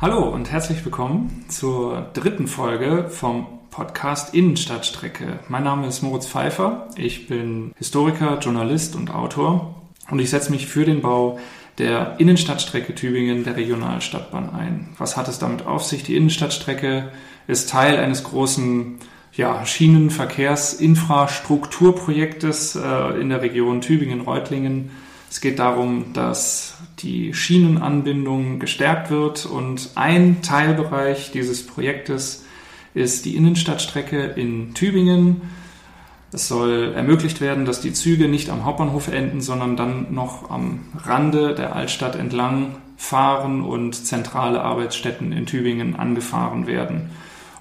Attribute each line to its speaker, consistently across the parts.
Speaker 1: Hallo und herzlich willkommen zur dritten Folge vom Podcast Innenstadtstrecke. Mein Name ist Moritz Pfeiffer. Ich bin Historiker, Journalist und Autor und ich setze mich für den Bau der Innenstadtstrecke Tübingen der Regionalstadtbahn ein. Was hat es damit auf sich? Die Innenstadtstrecke ist Teil eines großen ja, Schienenverkehrsinfrastrukturprojektes äh, in der Region Tübingen-Reutlingen. Es geht darum, dass die Schienenanbindung gestärkt wird und ein Teilbereich dieses Projektes ist die Innenstadtstrecke in Tübingen. Es soll ermöglicht werden, dass die Züge nicht am Hauptbahnhof enden, sondern dann noch am Rande der Altstadt entlang fahren und zentrale Arbeitsstätten in Tübingen angefahren werden.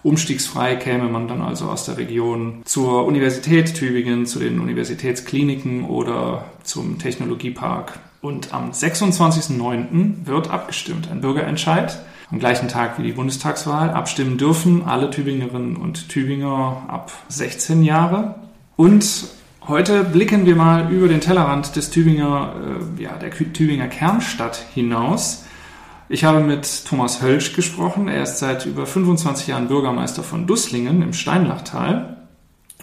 Speaker 1: Umstiegsfrei käme man dann also aus der Region zur Universität Tübingen, zu den Universitätskliniken oder zum Technologiepark. Und am 26.09. wird abgestimmt, ein Bürgerentscheid. Am gleichen Tag wie die Bundestagswahl. Abstimmen dürfen alle Tübingerinnen und Tübinger ab 16 Jahre. Und heute blicken wir mal über den Tellerrand des Tübinger, äh, ja, der Tübinger Kernstadt hinaus ich habe mit Thomas Hölsch gesprochen. Er ist seit über 25 Jahren Bürgermeister von Dusslingen im Steinlachtal.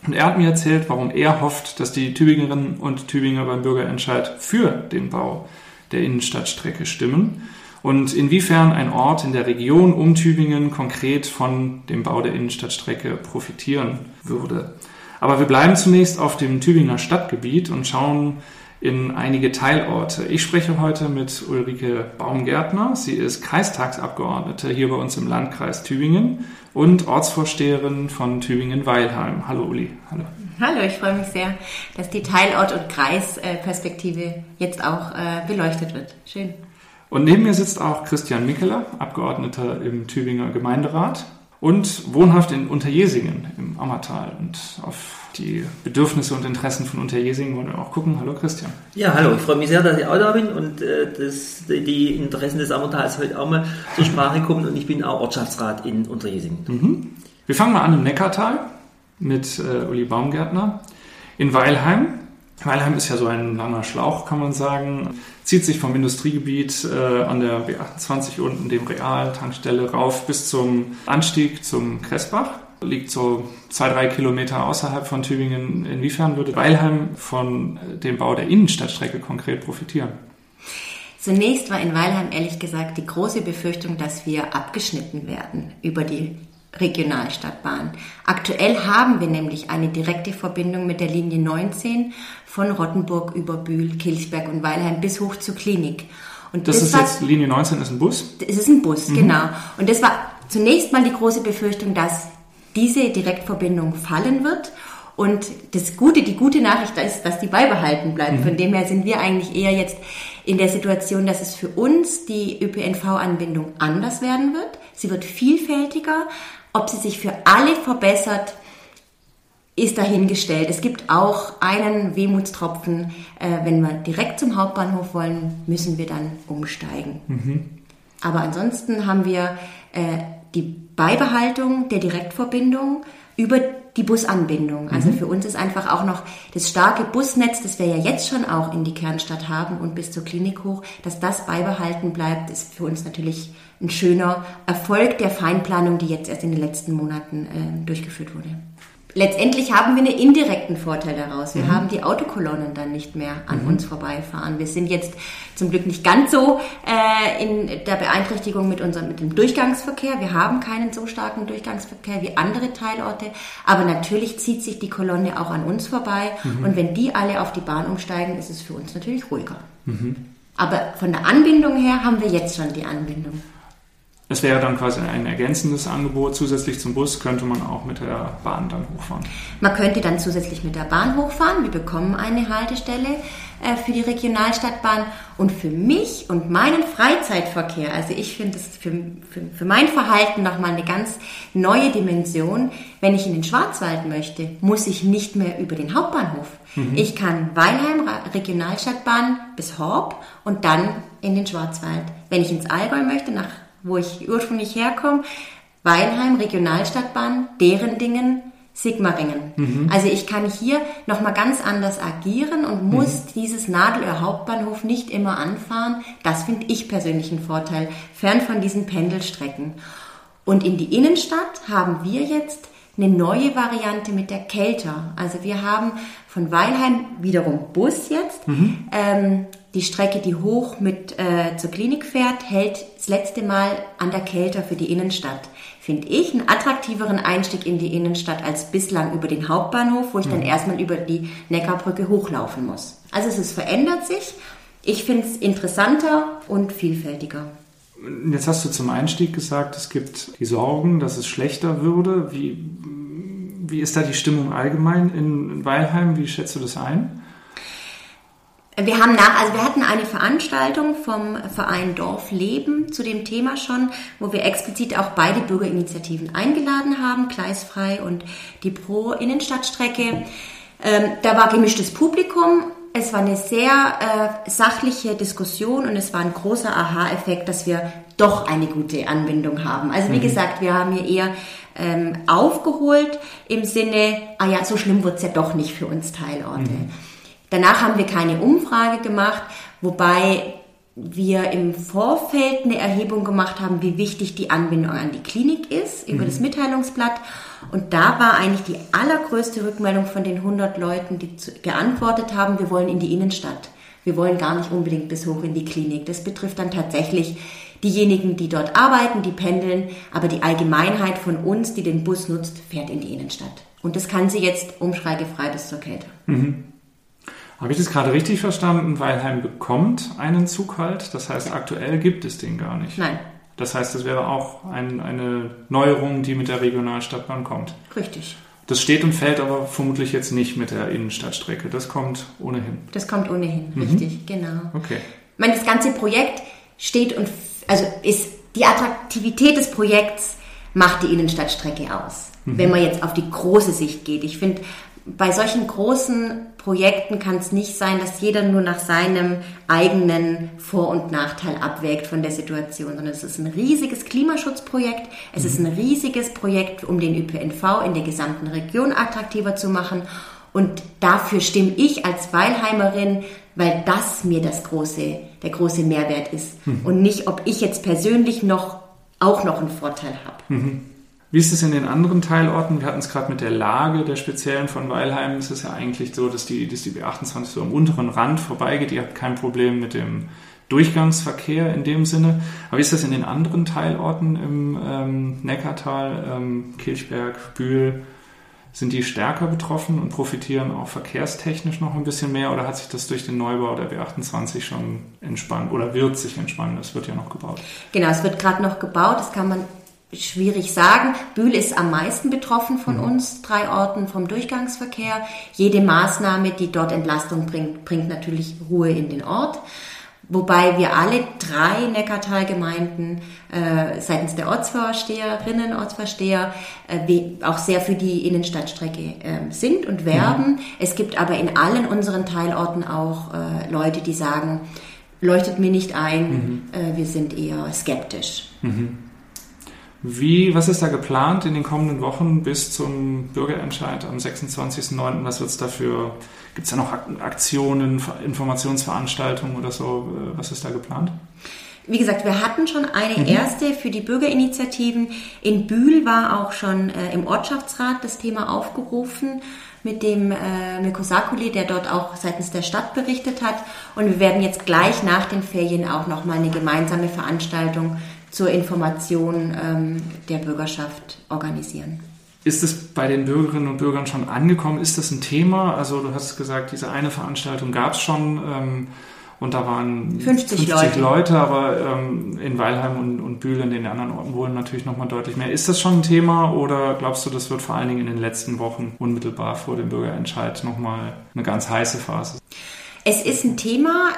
Speaker 1: Und er hat mir erzählt, warum er hofft, dass die Tübingerinnen und Tübinger beim Bürgerentscheid für den Bau der Innenstadtstrecke stimmen und inwiefern ein Ort in der Region um Tübingen konkret von dem Bau der Innenstadtstrecke profitieren würde. Aber wir bleiben zunächst auf dem Tübinger Stadtgebiet und schauen in einige Teilorte. Ich spreche heute mit Ulrike Baumgärtner. Sie ist Kreistagsabgeordnete hier bei uns im Landkreis Tübingen und Ortsvorsteherin von Tübingen-Weilheim. Hallo Uli.
Speaker 2: Hallo. Hallo, ich freue mich sehr, dass die Teilort- und Kreisperspektive jetzt auch äh, beleuchtet wird. Schön.
Speaker 1: Und neben mir sitzt auch Christian Mickeler, Abgeordneter im Tübinger Gemeinderat und wohnhaft in Unterjesingen im Ammertal. Und auf die Bedürfnisse und Interessen von Unterjesingen wollen wir auch gucken. Hallo Christian.
Speaker 3: Ja, hallo. Ich freue mich sehr, dass ich auch da bin und äh, dass die Interessen des Ammertals heute auch mal zur Sprache kommen. Und ich bin auch Ortschaftsrat in Unterjesingen.
Speaker 1: Mhm. Wir fangen mal an im Neckartal mit äh, Uli Baumgärtner in Weilheim. Weilheim ist ja so ein langer Schlauch, kann man sagen. Zieht sich vom Industriegebiet äh, an der B28 unten, dem Real-Tankstelle, rauf bis zum Anstieg zum Kressbach liegt so zwei, drei Kilometer außerhalb von Tübingen. Inwiefern würde Weilheim von dem Bau der Innenstadtstrecke konkret profitieren?
Speaker 2: Zunächst war in Weilheim ehrlich gesagt die große Befürchtung, dass wir abgeschnitten werden über die Regionalstadtbahn. Aktuell haben wir nämlich eine direkte Verbindung mit der Linie 19 von Rottenburg über Bühl, Kilchberg und Weilheim bis hoch zur Klinik.
Speaker 1: Und das, das ist war, jetzt Linie 19 ist ein Bus?
Speaker 2: Es ist ein Bus, mhm. genau. Und das war zunächst mal die große Befürchtung, dass diese Direktverbindung fallen wird. Und das Gute, die gute Nachricht ist, dass die beibehalten bleibt. Mhm. Von dem her sind wir eigentlich eher jetzt in der Situation, dass es für uns die ÖPNV-Anbindung anders werden wird. Sie wird vielfältiger. Ob sie sich für alle verbessert, ist dahingestellt. Es gibt auch einen Wehmutstropfen. Äh, wenn wir direkt zum Hauptbahnhof wollen, müssen wir dann umsteigen. Mhm. Aber ansonsten haben wir äh, die Beibehaltung der Direktverbindung über die Busanbindung. Also mhm. für uns ist einfach auch noch das starke Busnetz, das wir ja jetzt schon auch in die Kernstadt haben und bis zur Klinik hoch, dass das beibehalten bleibt, ist für uns natürlich ein schöner Erfolg der Feinplanung, die jetzt erst in den letzten Monaten äh, durchgeführt wurde letztendlich haben wir einen indirekten Vorteil daraus. Wir mhm. haben die Autokolonnen dann nicht mehr an mhm. uns vorbeifahren. Wir sind jetzt zum Glück nicht ganz so äh, in der Beeinträchtigung mit unserem mit dem Durchgangsverkehr. Wir haben keinen so starken Durchgangsverkehr wie andere Teilorte, aber natürlich zieht sich die Kolonne auch an uns vorbei. Mhm. Und wenn die alle auf die Bahn umsteigen, ist es für uns natürlich ruhiger. Mhm. Aber von der Anbindung her haben wir jetzt schon die Anbindung.
Speaker 1: Es wäre dann quasi ein ergänzendes Angebot. Zusätzlich zum Bus könnte man auch mit der Bahn dann hochfahren.
Speaker 2: Man könnte dann zusätzlich mit der Bahn hochfahren. Wir bekommen eine Haltestelle äh, für die Regionalstadtbahn. Und für mich und meinen Freizeitverkehr, also ich finde es für, für, für mein Verhalten nochmal eine ganz neue Dimension. Wenn ich in den Schwarzwald möchte, muss ich nicht mehr über den Hauptbahnhof. Mhm. Ich kann Weilheim Regionalstadtbahn bis Horb und dann in den Schwarzwald. Wenn ich ins Allgäu möchte, nach wo ich ursprünglich herkomme, Weilheim, Regionalstadtbahn, deren Dingen Sigmaringen. Mhm. Also ich kann hier nochmal ganz anders agieren und muss mhm. dieses Nadelöhr Hauptbahnhof nicht immer anfahren. Das finde ich persönlich einen Vorteil, fern von diesen Pendelstrecken. Und in die Innenstadt haben wir jetzt eine neue Variante mit der Kelter. Also wir haben von Weilheim wiederum Bus jetzt. Mhm. Ähm, die Strecke, die hoch mit äh, zur Klinik fährt, hält das letzte Mal an der Kelter für die Innenstadt. Finde ich einen attraktiveren Einstieg in die Innenstadt als bislang über den Hauptbahnhof, wo ich mhm. dann erstmal über die Neckarbrücke hochlaufen muss. Also es ist, verändert sich. Ich finde es interessanter und vielfältiger.
Speaker 1: Jetzt hast du zum Einstieg gesagt, es gibt die Sorgen, dass es schlechter würde. Wie, wie ist da die Stimmung allgemein in Weilheim? Wie schätzt du das ein?
Speaker 2: Wir haben nach, also wir hatten eine Veranstaltung vom Verein Dorf Leben zu dem Thema schon, wo wir explizit auch beide Bürgerinitiativen eingeladen haben, Gleisfrei und die Pro Innenstadtstrecke. Ähm, da war gemischtes Publikum es war eine sehr äh, sachliche Diskussion und es war ein großer Aha-Effekt, dass wir doch eine gute Anbindung haben. Also wie mhm. gesagt, wir haben hier eher ähm, aufgeholt im Sinne, ah ja, so schlimm wird's ja doch nicht für uns Teilorte. Mhm. Danach haben wir keine Umfrage gemacht, wobei wir im Vorfeld eine Erhebung gemacht haben, wie wichtig die Anbindung an die Klinik ist über mhm. das Mitteilungsblatt. Und da war eigentlich die allergrößte Rückmeldung von den 100 Leuten, die geantwortet haben, wir wollen in die Innenstadt. Wir wollen gar nicht unbedingt bis hoch in die Klinik. Das betrifft dann tatsächlich diejenigen, die dort arbeiten, die pendeln, aber die Allgemeinheit von uns, die den Bus nutzt, fährt in die Innenstadt. Und das kann sie jetzt umschreigefrei bis zur Kälte. Mhm.
Speaker 1: Habe ich das gerade richtig verstanden? Weilheim bekommt einen Zughalt, das heißt, aktuell gibt es den gar nicht.
Speaker 2: Nein.
Speaker 1: Das heißt, es wäre auch ein, eine Neuerung, die mit der Regionalstadtbahn kommt.
Speaker 2: Richtig.
Speaker 1: Das steht und fällt aber vermutlich jetzt nicht mit der Innenstadtstrecke. Das kommt ohnehin.
Speaker 2: Das kommt ohnehin, mhm. richtig, genau.
Speaker 1: Okay.
Speaker 2: Ich meine, das ganze Projekt steht und also ist die Attraktivität des Projekts macht die Innenstadtstrecke aus. Mhm. Wenn man jetzt auf die große Sicht geht. Ich finde, bei solchen großen Projekten kann es nicht sein, dass jeder nur nach seinem eigenen Vor- und Nachteil abwägt von der Situation, sondern es ist ein riesiges Klimaschutzprojekt, es mhm. ist ein riesiges Projekt, um den ÖPNV in der gesamten Region attraktiver zu machen. Und dafür stimme ich als Weilheimerin, weil das mir das große, der große Mehrwert ist. Mhm. Und nicht, ob ich jetzt persönlich noch auch noch einen Vorteil habe. Mhm.
Speaker 1: Wie ist es in den anderen Teilorten? Wir hatten es gerade mit der Lage der speziellen von Weilheim. Es ist ja eigentlich so, dass die, dass die B28 so am unteren Rand vorbeigeht. Ihr habt kein Problem mit dem Durchgangsverkehr in dem Sinne. Aber wie ist das in den anderen Teilorten im ähm, Neckartal, ähm, Kilchberg, Bühl? Sind die stärker betroffen und profitieren auch verkehrstechnisch noch ein bisschen mehr oder hat sich das durch den Neubau der B28 schon entspannt oder wird sich entspannen? Das wird ja noch gebaut.
Speaker 2: Genau, es wird gerade noch gebaut. Das kann man schwierig sagen. Bühl ist am meisten betroffen von mhm. uns, drei Orten vom Durchgangsverkehr. Jede Maßnahme, die dort Entlastung bringt, bringt natürlich Ruhe in den Ort. Wobei wir alle drei Neckartalgemeinden äh, seitens der Ortsvorsteherinnen, Ortsvorsteher äh, auch sehr für die Innenstadtstrecke äh, sind und werben. Mhm. Es gibt aber in allen unseren Teilorten auch äh, Leute, die sagen, leuchtet mir nicht ein, mhm. Äh, wir sind eher skeptisch. Mhm.
Speaker 1: Wie, was ist da geplant in den kommenden Wochen bis zum Bürgerentscheid am 26.09.? Was wird es dafür? Gibt es da noch Aktionen, Informationsveranstaltungen oder so? Äh, was ist da geplant?
Speaker 2: Wie gesagt, wir hatten schon eine mhm. erste für die Bürgerinitiativen. In Bühl war auch schon äh, im Ortschaftsrat das Thema aufgerufen mit dem äh, Mirko Sakuli, der dort auch seitens der Stadt berichtet hat. Und wir werden jetzt gleich nach den Ferien auch nochmal eine gemeinsame Veranstaltung zur Information ähm, der Bürgerschaft organisieren.
Speaker 1: Ist es bei den Bürgerinnen und Bürgern schon angekommen? Ist das ein Thema? Also du hast gesagt, diese eine Veranstaltung gab es schon ähm, und da waren
Speaker 2: 50,
Speaker 1: 50 Leute. Leute. aber ähm, in Weilheim und, und Bühl in den anderen Orten wohnen natürlich nochmal deutlich mehr. Ist das schon ein Thema oder glaubst du, das wird vor allen Dingen in den letzten Wochen unmittelbar vor dem Bürgerentscheid nochmal eine ganz heiße Phase?
Speaker 2: Es ist ein Thema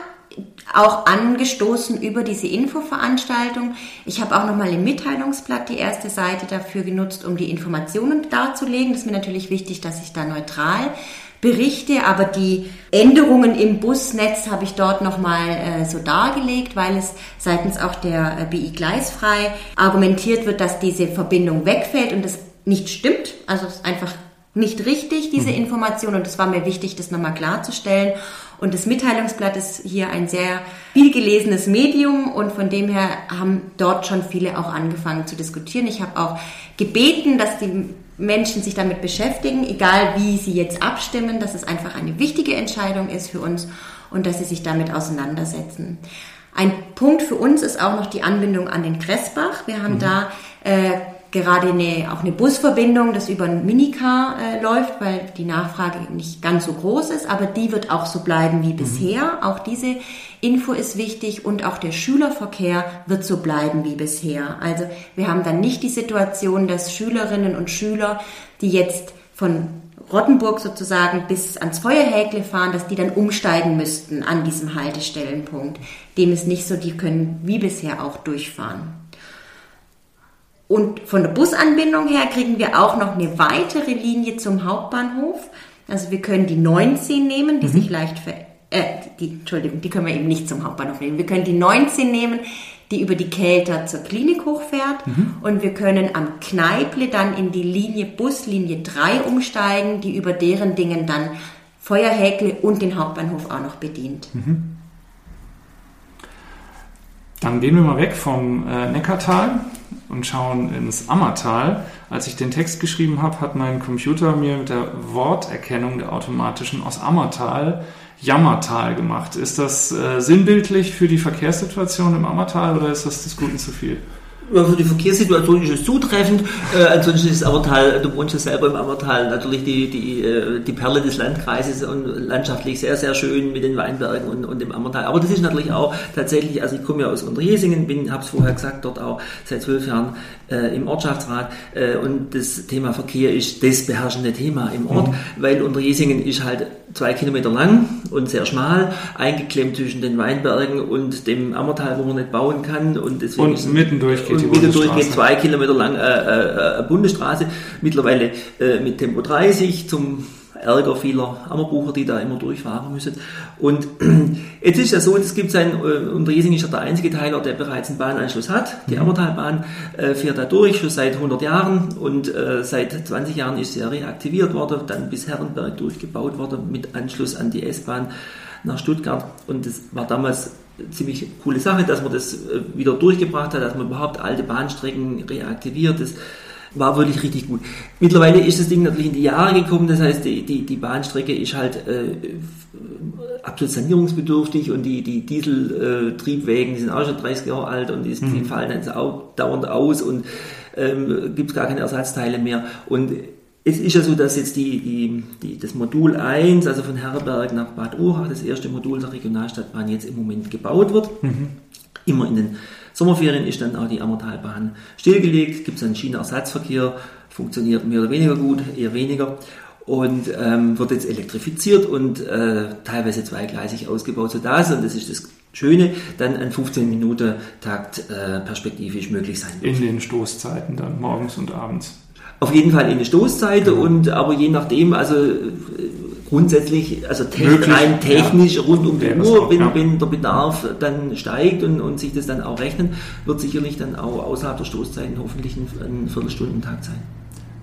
Speaker 2: auch angestoßen über diese Infoveranstaltung. Ich habe auch nochmal im Mitteilungsblatt die erste Seite dafür genutzt, um die Informationen darzulegen. Das ist mir natürlich wichtig, dass ich da neutral berichte, aber die Änderungen im Busnetz habe ich dort nochmal äh, so dargelegt, weil es seitens auch der äh, BI Gleisfrei argumentiert wird, dass diese Verbindung wegfällt und das nicht stimmt. Also es einfach nicht richtig, diese mhm. Information. Und es war mir wichtig, das nochmal klarzustellen. Und das Mitteilungsblatt ist hier ein sehr viel gelesenes Medium und von dem her haben dort schon viele auch angefangen zu diskutieren. Ich habe auch gebeten, dass die Menschen sich damit beschäftigen, egal wie sie jetzt abstimmen, dass es einfach eine wichtige Entscheidung ist für uns und dass sie sich damit auseinandersetzen. Ein Punkt für uns ist auch noch die Anbindung an den Kressbach. Wir haben mhm. da äh, gerade eine, auch eine Busverbindung, das über ein Minicar äh, läuft, weil die Nachfrage nicht ganz so groß ist, aber die wird auch so bleiben wie mhm. bisher. Auch diese Info ist wichtig und auch der Schülerverkehr wird so bleiben wie bisher. Also wir haben dann nicht die Situation, dass Schülerinnen und Schüler, die jetzt von Rottenburg sozusagen bis ans Feuerhäkle fahren, dass die dann umsteigen müssten an diesem Haltestellenpunkt. Dem ist nicht so, die können wie bisher auch durchfahren. Und von der Busanbindung her kriegen wir auch noch eine weitere Linie zum Hauptbahnhof. Also wir können die 19 nehmen, die mhm. sich leicht ver äh, die, Entschuldigung, die können wir eben nicht zum Hauptbahnhof nehmen. Wir können die 19 nehmen, die über die Kelter zur Klinik hochfährt. Mhm. Und wir können am Kneiple dann in die Linie Buslinie 3 umsteigen, die über deren Dingen dann Feuerhäkle und den Hauptbahnhof auch noch bedient. Mhm.
Speaker 1: Dann gehen wir mal weg vom äh, Neckartal und schauen ins Ammertal. Als ich den Text geschrieben habe, hat mein Computer mir mit der Worterkennung der automatischen aus Ammertal Jammertal gemacht. Ist das äh, sinnbildlich für die Verkehrssituation im Ammertal oder ist das des Guten zu viel?
Speaker 3: Ja, für die Verkehrssituation ist es zutreffend. Äh, ansonsten ist das Ammertal, du wohnst ja selber im Ammertal, natürlich die, die, äh, die Perle des Landkreises und landschaftlich sehr, sehr schön mit den Weinbergen und, und dem Ammertal. Aber das ist natürlich auch tatsächlich, also ich komme ja aus Unterjesingen, bin, habe es vorher gesagt, dort auch seit zwölf Jahren äh, im Ortschaftsrat äh, und das Thema Verkehr ist das beherrschende Thema im Ort, mhm. weil Unterjesingen ist halt zwei Kilometer lang und sehr schmal, eingeklemmt zwischen den Weinbergen und dem Ammertal, wo man nicht bauen kann. Und, deswegen
Speaker 1: und mittendurch
Speaker 3: geht und die mittendurch geht zwei Kilometer lang äh, äh, äh, Bundesstraße, mittlerweile äh, mit Tempo 30 zum Ärger vieler Ammerbucher, die da immer durchfahren müssen. Und jetzt ist ja so, es gibt sein, äh, Unterjesing ist ja der einzige Teiler, der bereits einen Bahnanschluss hat. Die mhm. Ammertalbahn äh, fährt da durch, schon seit 100 Jahren und äh, seit 20 Jahren ist sie ja reaktiviert worden, dann bis Herrenberg durchgebaut worden mit Anschluss an die S-Bahn nach Stuttgart. Und das war damals ziemlich coole Sache, dass man das äh, wieder durchgebracht hat, dass man überhaupt alte Bahnstrecken reaktiviert. Das, war wirklich richtig gut. Mittlerweile ist das Ding natürlich in die Jahre gekommen, das heißt, die, die, die Bahnstrecke ist halt äh, absolut sanierungsbedürftig und die, die Dieseltriebwägen, die sind auch schon 30 Jahre alt und die, mhm. die fallen auch dauernd aus und ähm, gibt gar keine Ersatzteile mehr. Und es ist ja so, dass jetzt die, die, die, das Modul 1, also von Herberg nach Bad Urach, das erste Modul der Regionalstadtbahn, jetzt im Moment gebaut wird. Mhm. Immer in den Sommerferien ist dann auch die Ammertalbahn stillgelegt, gibt es einen Schienenersatzverkehr, funktioniert mehr oder weniger gut, eher weniger und ähm, wird jetzt elektrifiziert und äh, teilweise zweigleisig ausgebaut, sodass, und das ist das Schöne, dann ein 15 Minuten Takt äh, perspektivisch möglich sein
Speaker 1: wird. In den Stoßzeiten dann, morgens und abends.
Speaker 3: Auf jeden Fall in der Stoßzeit mhm. und aber je nachdem, also grundsätzlich, also te Möglich, rein technisch ja. rund um die Uhr, wenn, ja. wenn der Bedarf dann steigt und, und sich das dann auch rechnet, wird sicherlich dann auch außerhalb der Stoßzeiten hoffentlich ein, ein Viertelstundentag sein.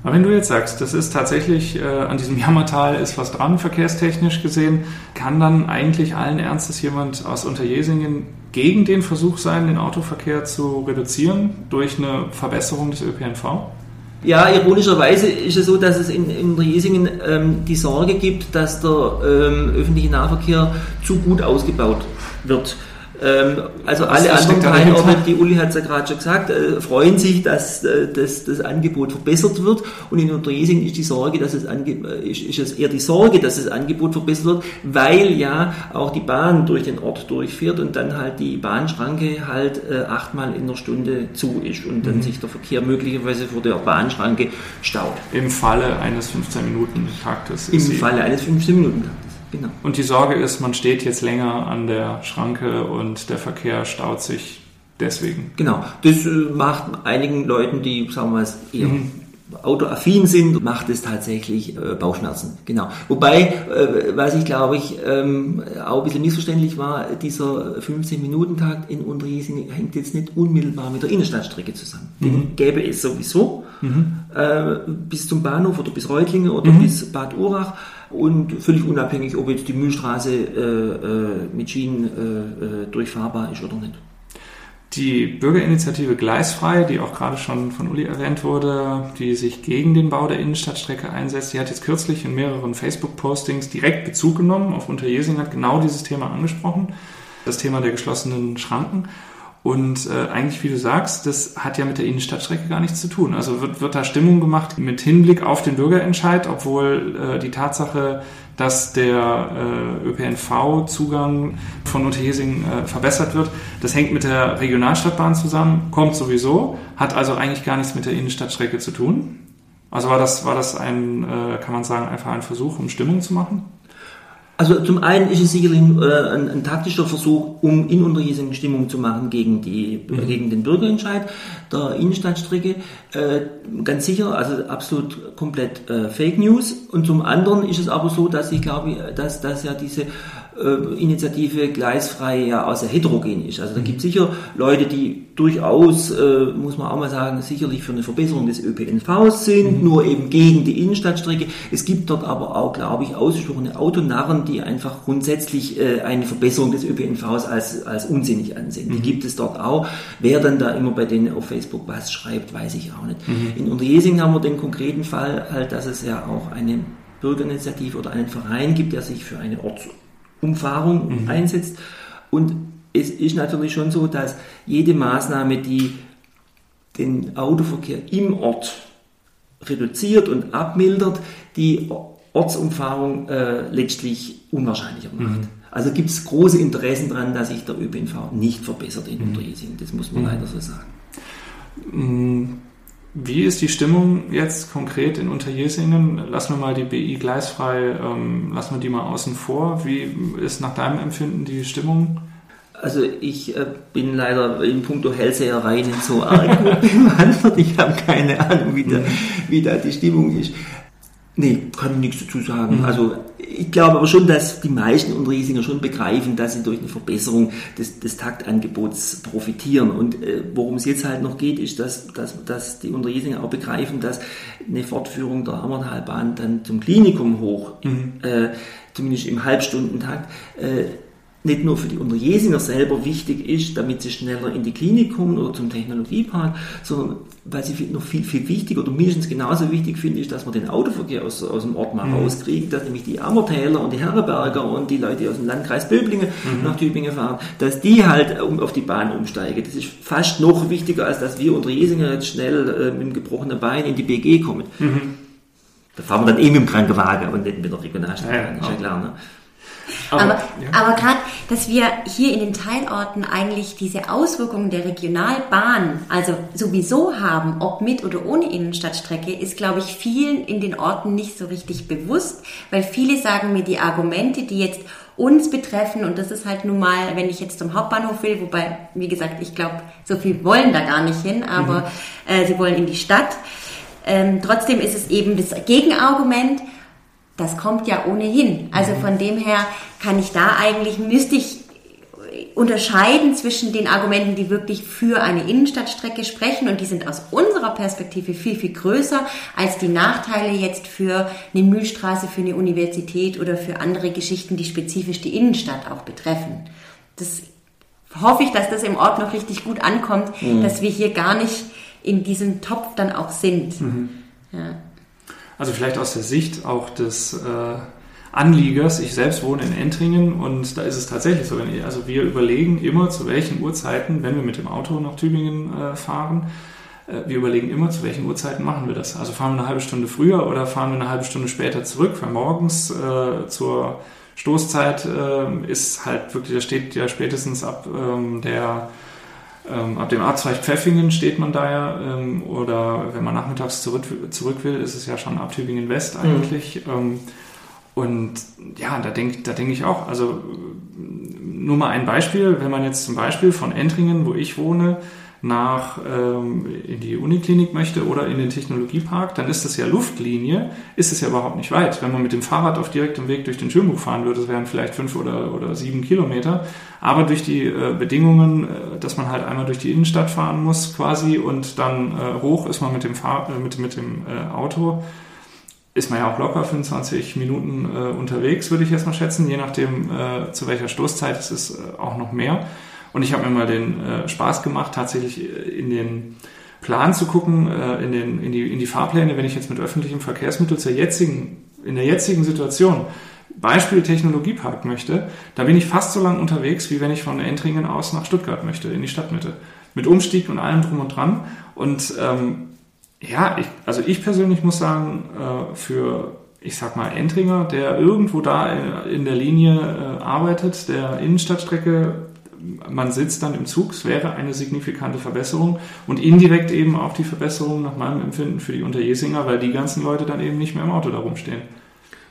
Speaker 1: Aber wenn du jetzt sagst, das ist tatsächlich äh, an diesem Jammertal ist was dran, verkehrstechnisch gesehen, kann dann eigentlich allen Ernstes jemand aus Unterjesingen gegen den Versuch sein, den Autoverkehr zu reduzieren durch eine Verbesserung des ÖPNV?
Speaker 3: Ja, ironischerweise ist es so, dass es in, in Riesingen ähm, die Sorge gibt, dass der ähm, öffentliche Nahverkehr zu gut ausgebaut wird. Ähm, also alle das anderen Teilorte, die Uli hat es ja gerade schon gesagt, äh, freuen sich, dass äh, das, das Angebot verbessert wird. Und in Unterjesing ist die Sorge, dass es ange äh, ist, ist es eher die Sorge, dass das Angebot verbessert wird, weil ja auch die Bahn durch den Ort durchfährt und dann halt die Bahnschranke halt äh, achtmal in der Stunde zu ist und dann mhm. sich der Verkehr möglicherweise vor der Bahnschranke staut.
Speaker 1: Im Falle eines 15-Minuten-Taktes.
Speaker 3: Im Falle eines 15-Minuten-Taktes.
Speaker 1: Genau. Und die Sorge ist, man steht jetzt länger an der Schranke und der Verkehr staut sich deswegen.
Speaker 3: Genau. Das äh, macht einigen Leuten, die, sagen wir mal, eher mhm. autoaffin sind, macht es tatsächlich äh, Bauchschmerzen. Genau. Wobei, äh, was ich glaube ich ähm, auch ein bisschen missverständlich war, dieser 15-Minuten-Takt in Unterjesing hängt jetzt nicht unmittelbar mit der Innenstadtstrecke zusammen. Mhm. Den gäbe es sowieso mhm. äh, bis zum Bahnhof oder bis Reutlingen oder mhm. bis Bad Urach und völlig unabhängig, ob jetzt die Mühlstraße äh, äh, mit Schienen äh, äh, durchfahrbar ist oder nicht.
Speaker 1: Die Bürgerinitiative Gleisfrei, die auch gerade schon von Uli erwähnt wurde, die sich gegen den Bau der Innenstadtstrecke einsetzt, die hat jetzt kürzlich in mehreren Facebook-Postings direkt Bezug genommen auf Unterjesing, hat genau dieses Thema angesprochen, das Thema der geschlossenen Schranken. Und äh, eigentlich, wie du sagst, das hat ja mit der Innenstadtstrecke gar nichts zu tun. Also wird, wird da Stimmung gemacht mit Hinblick auf den Bürgerentscheid, obwohl äh, die Tatsache, dass der äh, ÖPNV-Zugang von Unterhesing äh, verbessert wird, das hängt mit der Regionalstadtbahn zusammen, kommt sowieso, hat also eigentlich gar nichts mit der Innenstadtstrecke zu tun. Also war das, war das ein, äh, kann man sagen, einfach ein Versuch, um Stimmung zu machen?
Speaker 3: Also zum einen ist es sicherlich äh, ein, ein, taktischer Versuch, um in Unterjesing Stimmung zu machen gegen, die, mhm. gegen den Bürgerentscheid der Innenstadtstrecke. Äh, ganz sicher, also absolut komplett äh, Fake News. Und zum anderen ist es aber so, dass ich glaube, dass, dass ja diese äh, Initiative gleisfrei ja auch sehr heterogen ist. Also da gibt es sicher Leute, die durchaus, äh, muss man auch mal sagen, sicherlich für eine Verbesserung des ÖPNVs sind, mhm. nur eben gegen die Innenstadtstrecke. Es gibt dort aber auch, glaube ich, ausgesprochene Autonarren, die einfach grundsätzlich äh, eine Verbesserung des ÖPNVs als, als unsinnig ansehen. Mhm. Die gibt es dort auch. Wer dann da immer bei denen auf Facebook was schreibt, weiß ich auch nicht. Mhm. In Unterjesing haben wir den konkreten Fall halt, dass es ja auch eine Bürgerinitiative oder einen Verein gibt, der sich für eine Orts Umfahrung mhm. einsetzt. Und es ist natürlich schon so, dass jede Maßnahme, die den Autoverkehr im Ort reduziert und abmildert, die Ortsumfahrung äh, letztlich unwahrscheinlicher macht. Mhm. Also gibt es große Interessen daran, dass sich der ÖPNV nicht verbessert in mhm. Unterjesing. Das muss man mhm. leider so sagen.
Speaker 1: Mhm. Wie ist die Stimmung jetzt konkret in Unterjesingen? Lassen wir mal die BI gleisfrei, ähm, lassen wir die mal außen vor. Wie ist nach deinem Empfinden die Stimmung?
Speaker 3: Also ich äh, bin leider in puncto Hellseherei nicht so arg gut bewandert. Ich habe keine Ahnung, wie da, wie da die Stimmung ist. Nee, kann ich nichts dazu sagen. Mhm. Also ich glaube aber schon, dass die meisten Unterriesinger schon begreifen, dass sie durch eine Verbesserung des, des Taktangebots profitieren. Und äh, worum es jetzt halt noch geht, ist, dass, dass, dass die Unterriesinger auch begreifen, dass eine Fortführung der Ammertalbahn dann zum Klinikum hoch, mhm. äh, zumindest im Halbstundentakt, äh, nicht nur für die Unterjesinger selber wichtig ist, damit sie schneller in die Klinik kommen oder zum Technologiepark, sondern weil sie noch viel, viel wichtiger oder mindestens genauso wichtig finde, ist, dass man den Autoverkehr aus, aus dem Ort mal mhm. rauskriegt, dass nämlich die Ammertäler und die Herreberger und die Leute aus dem Landkreis Böblingen mhm. nach Tübingen fahren, dass die halt um, auf die Bahn umsteigen. Das ist fast noch wichtiger, als dass wir Unterjesinger jetzt schnell äh, mit dem gebrochenen Bein in die BG kommen. Mhm. Da fahren wir dann eh mit dem Krankenwagen und nicht mit der Regionalstadt. Ja, ist ja klar. Ne?
Speaker 2: Aber, aber, ja. aber gerade, dass wir hier in den Teilorten eigentlich diese Auswirkungen der Regionalbahn, also sowieso haben, ob mit oder ohne Innenstadtstrecke, ist, glaube ich, vielen in den Orten nicht so richtig bewusst, weil viele sagen mir die Argumente, die jetzt uns betreffen, und das ist halt nun mal, wenn ich jetzt zum Hauptbahnhof will, wobei, wie gesagt, ich glaube, so viel wollen da gar nicht hin, aber mhm. äh, sie wollen in die Stadt. Ähm, trotzdem ist es eben das Gegenargument, das kommt ja ohnehin. Also mhm. von dem her kann ich da eigentlich, müsste ich unterscheiden zwischen den Argumenten, die wirklich für eine Innenstadtstrecke sprechen und die sind aus unserer Perspektive viel, viel größer als die Nachteile jetzt für eine Mühlstraße, für eine Universität oder für andere Geschichten, die spezifisch die Innenstadt auch betreffen. Das hoffe ich, dass das im Ort noch richtig gut ankommt, mhm. dass wir hier gar nicht in diesem Topf dann auch sind. Mhm.
Speaker 1: Ja. Also vielleicht aus der Sicht auch des äh, Anliegers. Ich selbst wohne in Entringen und da ist es tatsächlich so, ich, also wir überlegen immer, zu welchen Uhrzeiten, wenn wir mit dem Auto nach Tübingen äh, fahren, äh, wir überlegen immer, zu welchen Uhrzeiten machen wir das. Also fahren wir eine halbe Stunde früher oder fahren wir eine halbe Stunde später zurück, weil morgens äh, zur Stoßzeit äh, ist halt wirklich, da steht ja spätestens ab ähm, der ähm, ab dem Arztreich Pfeffingen steht man da ja, ähm, oder wenn man nachmittags zurück, zurück will, ist es ja schon ab Tübingen West mhm. eigentlich. Mhm. Ähm, und ja, da denke da denk ich auch, also nur mal ein Beispiel, wenn man jetzt zum Beispiel von Entringen, wo ich wohne, nach ähm, in die Uniklinik möchte oder in den Technologiepark, dann ist das ja Luftlinie, ist es ja überhaupt nicht weit. Wenn man mit dem Fahrrad auf direktem Weg durch den Schönbuch fahren würde, das wären vielleicht fünf oder, oder sieben Kilometer. Aber durch die äh, Bedingungen, äh, dass man halt einmal durch die Innenstadt fahren muss quasi und dann äh, hoch ist man mit dem, Fahr äh, mit, mit dem äh, Auto, ist man ja auch locker 25 Minuten äh, unterwegs, würde ich erstmal schätzen. Je nachdem, zu welcher Stoßzeit ist es äh, auch noch mehr. Und ich habe mir mal den äh, Spaß gemacht, tatsächlich äh, in den Plan zu gucken, äh, in, den, in, die, in die Fahrpläne, wenn ich jetzt mit öffentlichem Verkehrsmittel zur jetzigen, in der jetzigen Situation Beispiel Technologiepark möchte, da bin ich fast so lang unterwegs, wie wenn ich von Entringen aus nach Stuttgart möchte, in die Stadtmitte. Mit Umstieg und allem drum und dran. Und ähm, ja, ich, also ich persönlich muss sagen, äh, für, ich sag mal, Entringer, der irgendwo da in der Linie äh, arbeitet, der Innenstadtstrecke man sitzt dann im Zug, es wäre eine signifikante Verbesserung und indirekt eben auch die Verbesserung nach meinem Empfinden für die Unterjesinger, weil die ganzen Leute dann eben nicht mehr im Auto da rumstehen.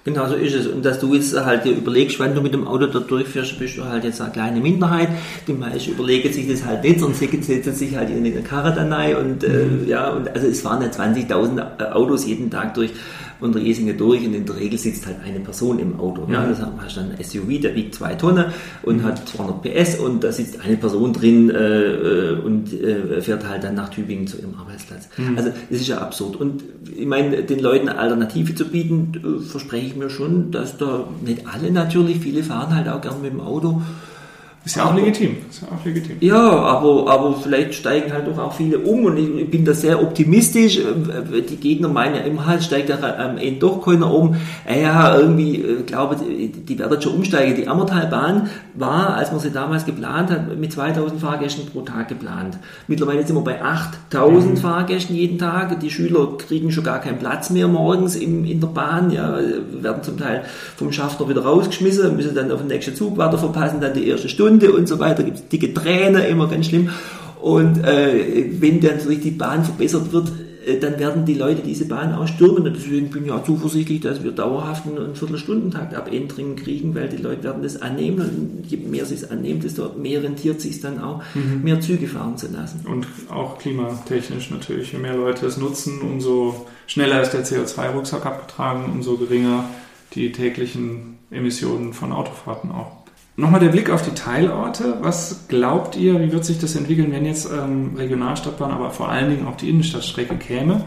Speaker 3: Genau so ist es. Und dass du jetzt halt dir überlegst, wenn du mit dem Auto da durchfährst, bist du halt jetzt eine kleine Minderheit. Die meisten überlegen sich das halt nicht und setzen sich halt in eine Karre dann rein und, äh, mhm. ja, und also es fahren ja 20.000 Autos jeden Tag durch unter Jesingen durch und in der Regel sitzt halt eine Person im Auto. Ja, das hast dann ein SUV, der wiegt zwei Tonnen und hat 200 PS und da sitzt eine Person drin äh, äh, und äh, fährt halt dann nach Tübingen zu ihrem Arbeitsplatz. Mhm. Also das ist ja absurd. Und ich meine, den Leuten eine Alternative zu bieten, äh, verspreche ich mir schon, dass da nicht alle natürlich, viele fahren halt auch gern mit dem Auto
Speaker 1: ist ja auch aber, legitim. Ist ja auch legitim.
Speaker 3: Ja, aber, aber vielleicht steigen halt doch auch viele um und ich, bin da sehr optimistisch. Äh, die Gegner meinen ja immer, halt steigt da am Ende doch keiner um. Äh, ja, irgendwie, äh, glaube die werden schon umsteigen. Die Ammertalbahn war, als man sie damals geplant hat, mit 2000 Fahrgästen pro Tag geplant. Mittlerweile sind wir bei 8000 mhm. Fahrgästen jeden Tag. Die Schüler kriegen schon gar keinen Platz mehr morgens im, in der Bahn, ja, werden zum Teil vom Schaffner wieder rausgeschmissen, müssen dann auf den nächsten Zug weiter verpassen, dann die erste Stunde Hunde und so weiter, gibt es dicke Tränen, immer ganz schlimm. Und äh, wenn dann natürlich die Bahn verbessert wird, äh, dann werden die Leute diese Bahn auch stürmen. Und deswegen bin ich ja zuversichtlich, dass wir dauerhaft einen Viertelstundentakt ab Endringen kriegen, weil die Leute werden das annehmen. Und je mehr sie es annehmen, desto mehr rentiert sich dann auch, mhm. mehr Züge fahren zu lassen.
Speaker 1: Und auch klimatechnisch natürlich. Je mehr Leute es nutzen, umso schneller ist der CO2-Rucksack abgetragen, umso geringer die täglichen Emissionen von Autofahrten auch. Nochmal der Blick auf die Teilorte. Was glaubt ihr, wie wird sich das entwickeln, wenn jetzt ähm, Regionalstadtbahn, aber vor allen Dingen auch die Innenstadtstrecke käme?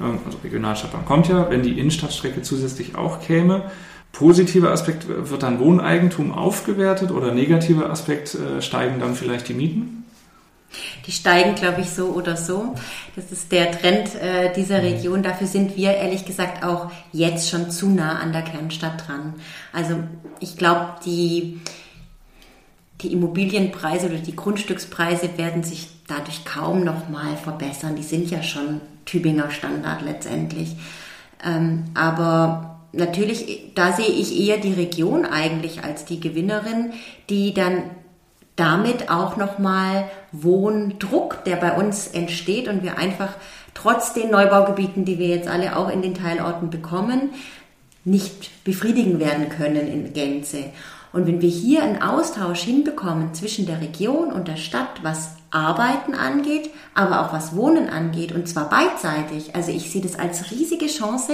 Speaker 1: Ähm, also Regionalstadtbahn kommt ja, wenn die Innenstadtstrecke zusätzlich auch käme. Positiver Aspekt wird dann Wohneigentum aufgewertet oder negativer Aspekt äh, steigen dann vielleicht die Mieten?
Speaker 2: Die steigen, glaube ich, so oder so. Das ist der Trend äh, dieser mhm. Region. Dafür sind wir ehrlich gesagt auch jetzt schon zu nah an der Kernstadt dran. Also ich glaube, die, die Immobilienpreise oder die Grundstückspreise werden sich dadurch kaum noch mal verbessern. Die sind ja schon Tübinger Standard letztendlich. Ähm, aber natürlich, da sehe ich eher die Region eigentlich als die Gewinnerin, die dann damit auch nochmal Wohndruck, der bei uns entsteht und wir einfach trotz den Neubaugebieten, die wir jetzt alle auch in den Teilorten bekommen, nicht befriedigen werden können in Gänze. Und wenn wir hier einen Austausch hinbekommen zwischen der Region und der Stadt, was Arbeiten angeht, aber auch was Wohnen angeht, und zwar beidseitig. Also ich sehe das als riesige Chance,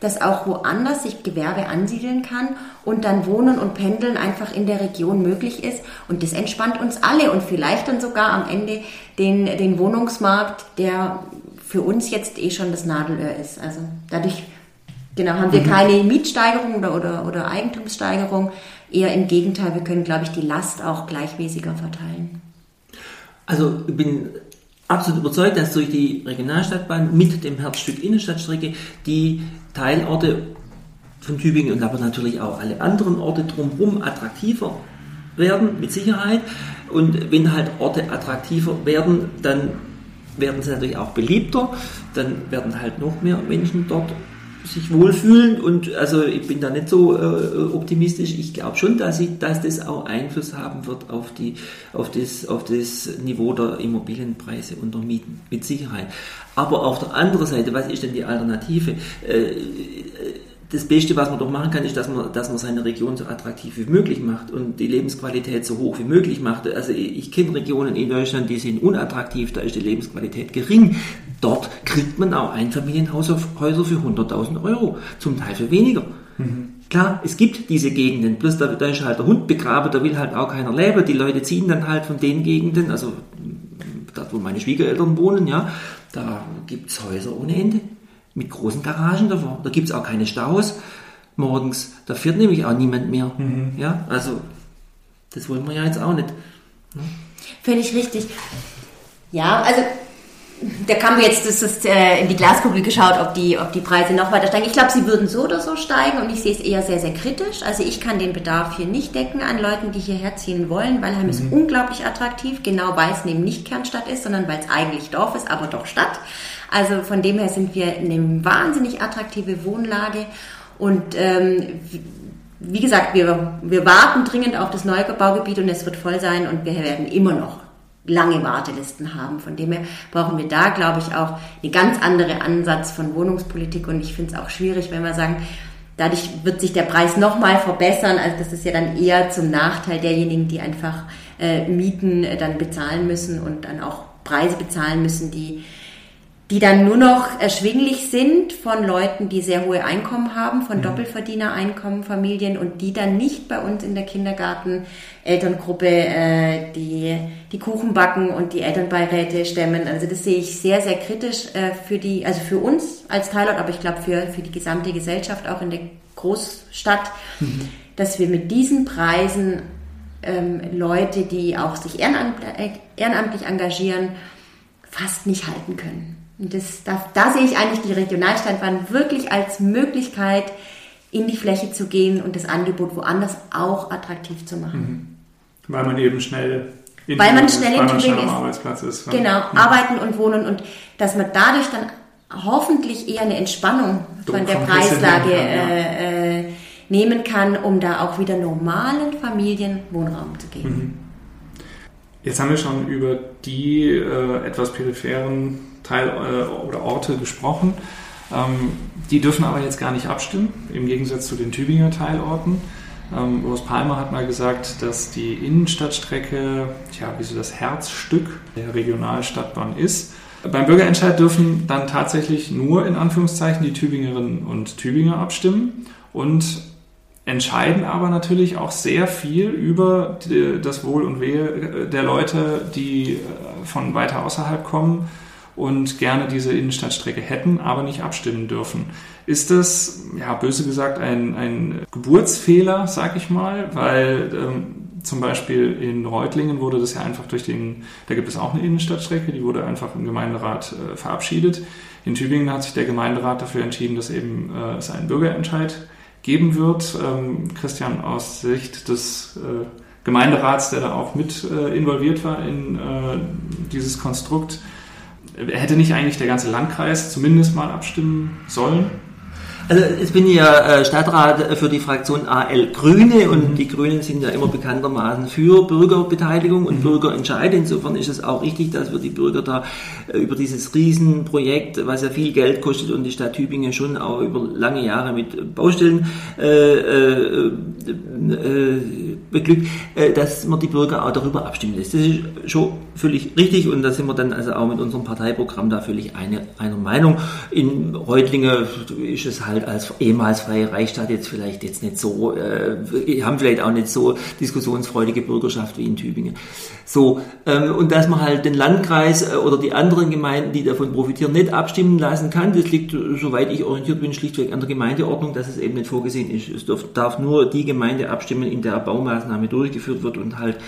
Speaker 2: dass auch woanders sich Gewerbe ansiedeln kann und dann Wohnen und Pendeln einfach in der Region möglich ist. Und das entspannt uns alle und vielleicht dann sogar am Ende den, den Wohnungsmarkt, der für uns jetzt eh schon das Nadelöhr ist. Also dadurch genau, haben wir mhm. keine Mietsteigerung oder, oder, oder Eigentumssteigerung. Eher im Gegenteil, wir können, glaube ich, die Last auch gleichmäßiger verteilen.
Speaker 3: Also ich bin absolut überzeugt, dass durch die Regionalstadtbahn mit dem Herzstück Innenstadtstrecke die Teilorte von Tübingen und aber natürlich auch alle anderen Orte drumherum attraktiver werden, mit Sicherheit. Und wenn halt Orte attraktiver werden, dann werden sie natürlich auch beliebter, dann werden halt noch mehr Menschen dort sich wohlfühlen und also ich bin da nicht so äh, optimistisch. Ich glaube schon, dass, ich, dass das auch Einfluss haben wird auf, die, auf, das, auf das Niveau der Immobilienpreise und der Mieten, mit Sicherheit. Aber auf der anderen Seite, was ist denn die Alternative? Äh, das Beste, was man doch machen kann, ist, dass man, dass man seine Region so attraktiv wie möglich macht und die Lebensqualität so hoch wie möglich macht. Also ich kenne Regionen in Deutschland, die sind unattraktiv, da ist die Lebensqualität gering. Dort kriegt man auch Einfamilienhäuser für 100.000 Euro, zum Teil für weniger. Mhm. Klar, es gibt diese Gegenden, bloß da, da ist halt der Hund begraben, da will halt auch keiner leben. Die Leute ziehen dann halt von den Gegenden, also dort, wo meine Schwiegereltern wohnen, ja, da gibt es Häuser ohne Ende mit großen Garagen davor. Da gibt es auch keine Staus morgens. Da fährt nämlich auch niemand mehr. Mhm. Ja, also das wollen wir ja jetzt auch nicht.
Speaker 2: Ne? Völlig richtig. Ja, also da kam jetzt das ist, äh, in die Glaskugel geschaut, ob die, ob die Preise noch weiter steigen. Ich glaube, sie würden so oder so steigen und ich sehe es eher sehr, sehr kritisch. Also ich kann den Bedarf hier nicht decken an Leuten, die hierher ziehen wollen. weil Weilheim mhm. ist unglaublich attraktiv, genau weil es eben nicht Kernstadt ist, sondern weil es eigentlich Dorf ist, aber doch Stadt. Also von dem her sind wir in eine wahnsinnig attraktive Wohnlage und ähm, wie gesagt, wir, wir warten dringend auf das Neubaugebiet und es wird voll sein und wir werden immer noch lange Wartelisten haben. Von dem her brauchen wir da, glaube ich, auch einen ganz anderen Ansatz von Wohnungspolitik und ich finde es auch schwierig, wenn wir sagen, dadurch wird sich der Preis nochmal verbessern. Also das ist ja dann eher zum Nachteil derjenigen, die einfach äh, Mieten äh, dann bezahlen müssen und dann auch Preise bezahlen müssen, die die dann nur noch erschwinglich sind von Leuten, die sehr hohe Einkommen haben, von mhm. Doppelverdienereinkommen, Familien und die dann nicht bei uns in der Kindergarten-Elterngruppe äh, die, die Kuchen backen und die Elternbeiräte stemmen. Also das sehe ich sehr, sehr kritisch äh, für die, also für uns als Teilort, aber ich glaube für, für die gesamte Gesellschaft auch in der Großstadt, mhm. dass wir mit diesen Preisen ähm, Leute, die auch sich ehrenamtlich, ehrenamtlich engagieren, fast nicht halten können. Und das, da, da sehe ich eigentlich die Regionalstadtbahn wirklich als Möglichkeit, in die Fläche zu gehen und das Angebot woanders auch attraktiv zu machen.
Speaker 1: Mhm. Weil man eben schnell
Speaker 2: in weil man schnell in Tübingen ist. Arbeitsplatz ist. Genau, mhm. arbeiten und wohnen und dass man dadurch dann hoffentlich eher eine Entspannung von der Preislage kann, ja. äh, äh, nehmen kann, um da auch wieder normalen Familien Wohnraum zu geben. Mhm.
Speaker 1: Jetzt haben wir schon über die äh, etwas peripheren Teil äh, oder Orte gesprochen. Ähm, die dürfen aber jetzt gar nicht abstimmen, im Gegensatz zu den Tübinger Teilorten. Ähm, Urs Palmer hat mal gesagt, dass die Innenstadtstrecke, tja, wie so das Herzstück der Regionalstadtbahn ist. Beim Bürgerentscheid dürfen dann tatsächlich nur in Anführungszeichen die Tübingerinnen und Tübinger abstimmen und entscheiden aber natürlich auch sehr viel über das Wohl und Wehe der Leute, die äh, von weiter außerhalb kommen und gerne diese Innenstadtstrecke hätten, aber nicht abstimmen dürfen. Ist das, ja, böse gesagt, ein, ein Geburtsfehler, sag ich mal, weil ähm, zum Beispiel in Reutlingen wurde das ja einfach durch den, da gibt es auch eine Innenstadtstrecke, die wurde einfach im Gemeinderat äh, verabschiedet. In Tübingen hat sich der Gemeinderat dafür entschieden, dass eben äh, es einen Bürgerentscheid geben wird. Ähm, Christian, aus Sicht des äh, Gemeinderats, der da auch mit äh, involviert war in äh, dieses Konstrukt, hätte nicht eigentlich der ganze Landkreis zumindest mal abstimmen sollen?
Speaker 3: Also jetzt bin ich ja äh, Stadtrat für die Fraktion AL Grüne und mhm. die Grünen sind ja immer bekanntermaßen für Bürgerbeteiligung und mhm. Bürgerentscheid. Insofern ist es auch richtig, dass wir die Bürger da äh, über dieses Riesenprojekt, was ja viel Geld kostet und die Stadt Tübingen schon auch über lange Jahre mit Baustellen äh, äh, äh, beglückt, äh, dass man die Bürger auch darüber abstimmen lässt. Das ist schon völlig richtig und da sind wir dann also auch mit unserem Parteiprogramm da völlig eine, einer Meinung. In Reutlingen ist es halt als ehemals freie Reichsstadt jetzt vielleicht jetzt nicht so, äh, haben vielleicht auch nicht so diskussionsfreudige Bürgerschaft wie in Tübingen. So, ähm, und dass man halt den Landkreis äh, oder die anderen Gemeinden, die davon profitieren, nicht abstimmen lassen kann, das liegt, soweit ich orientiert bin, schlichtweg an der Gemeindeordnung, dass es eben nicht vorgesehen ist. Es darf, darf nur die Gemeinde abstimmen, in der Baumaßnahme durchgeführt wird und halt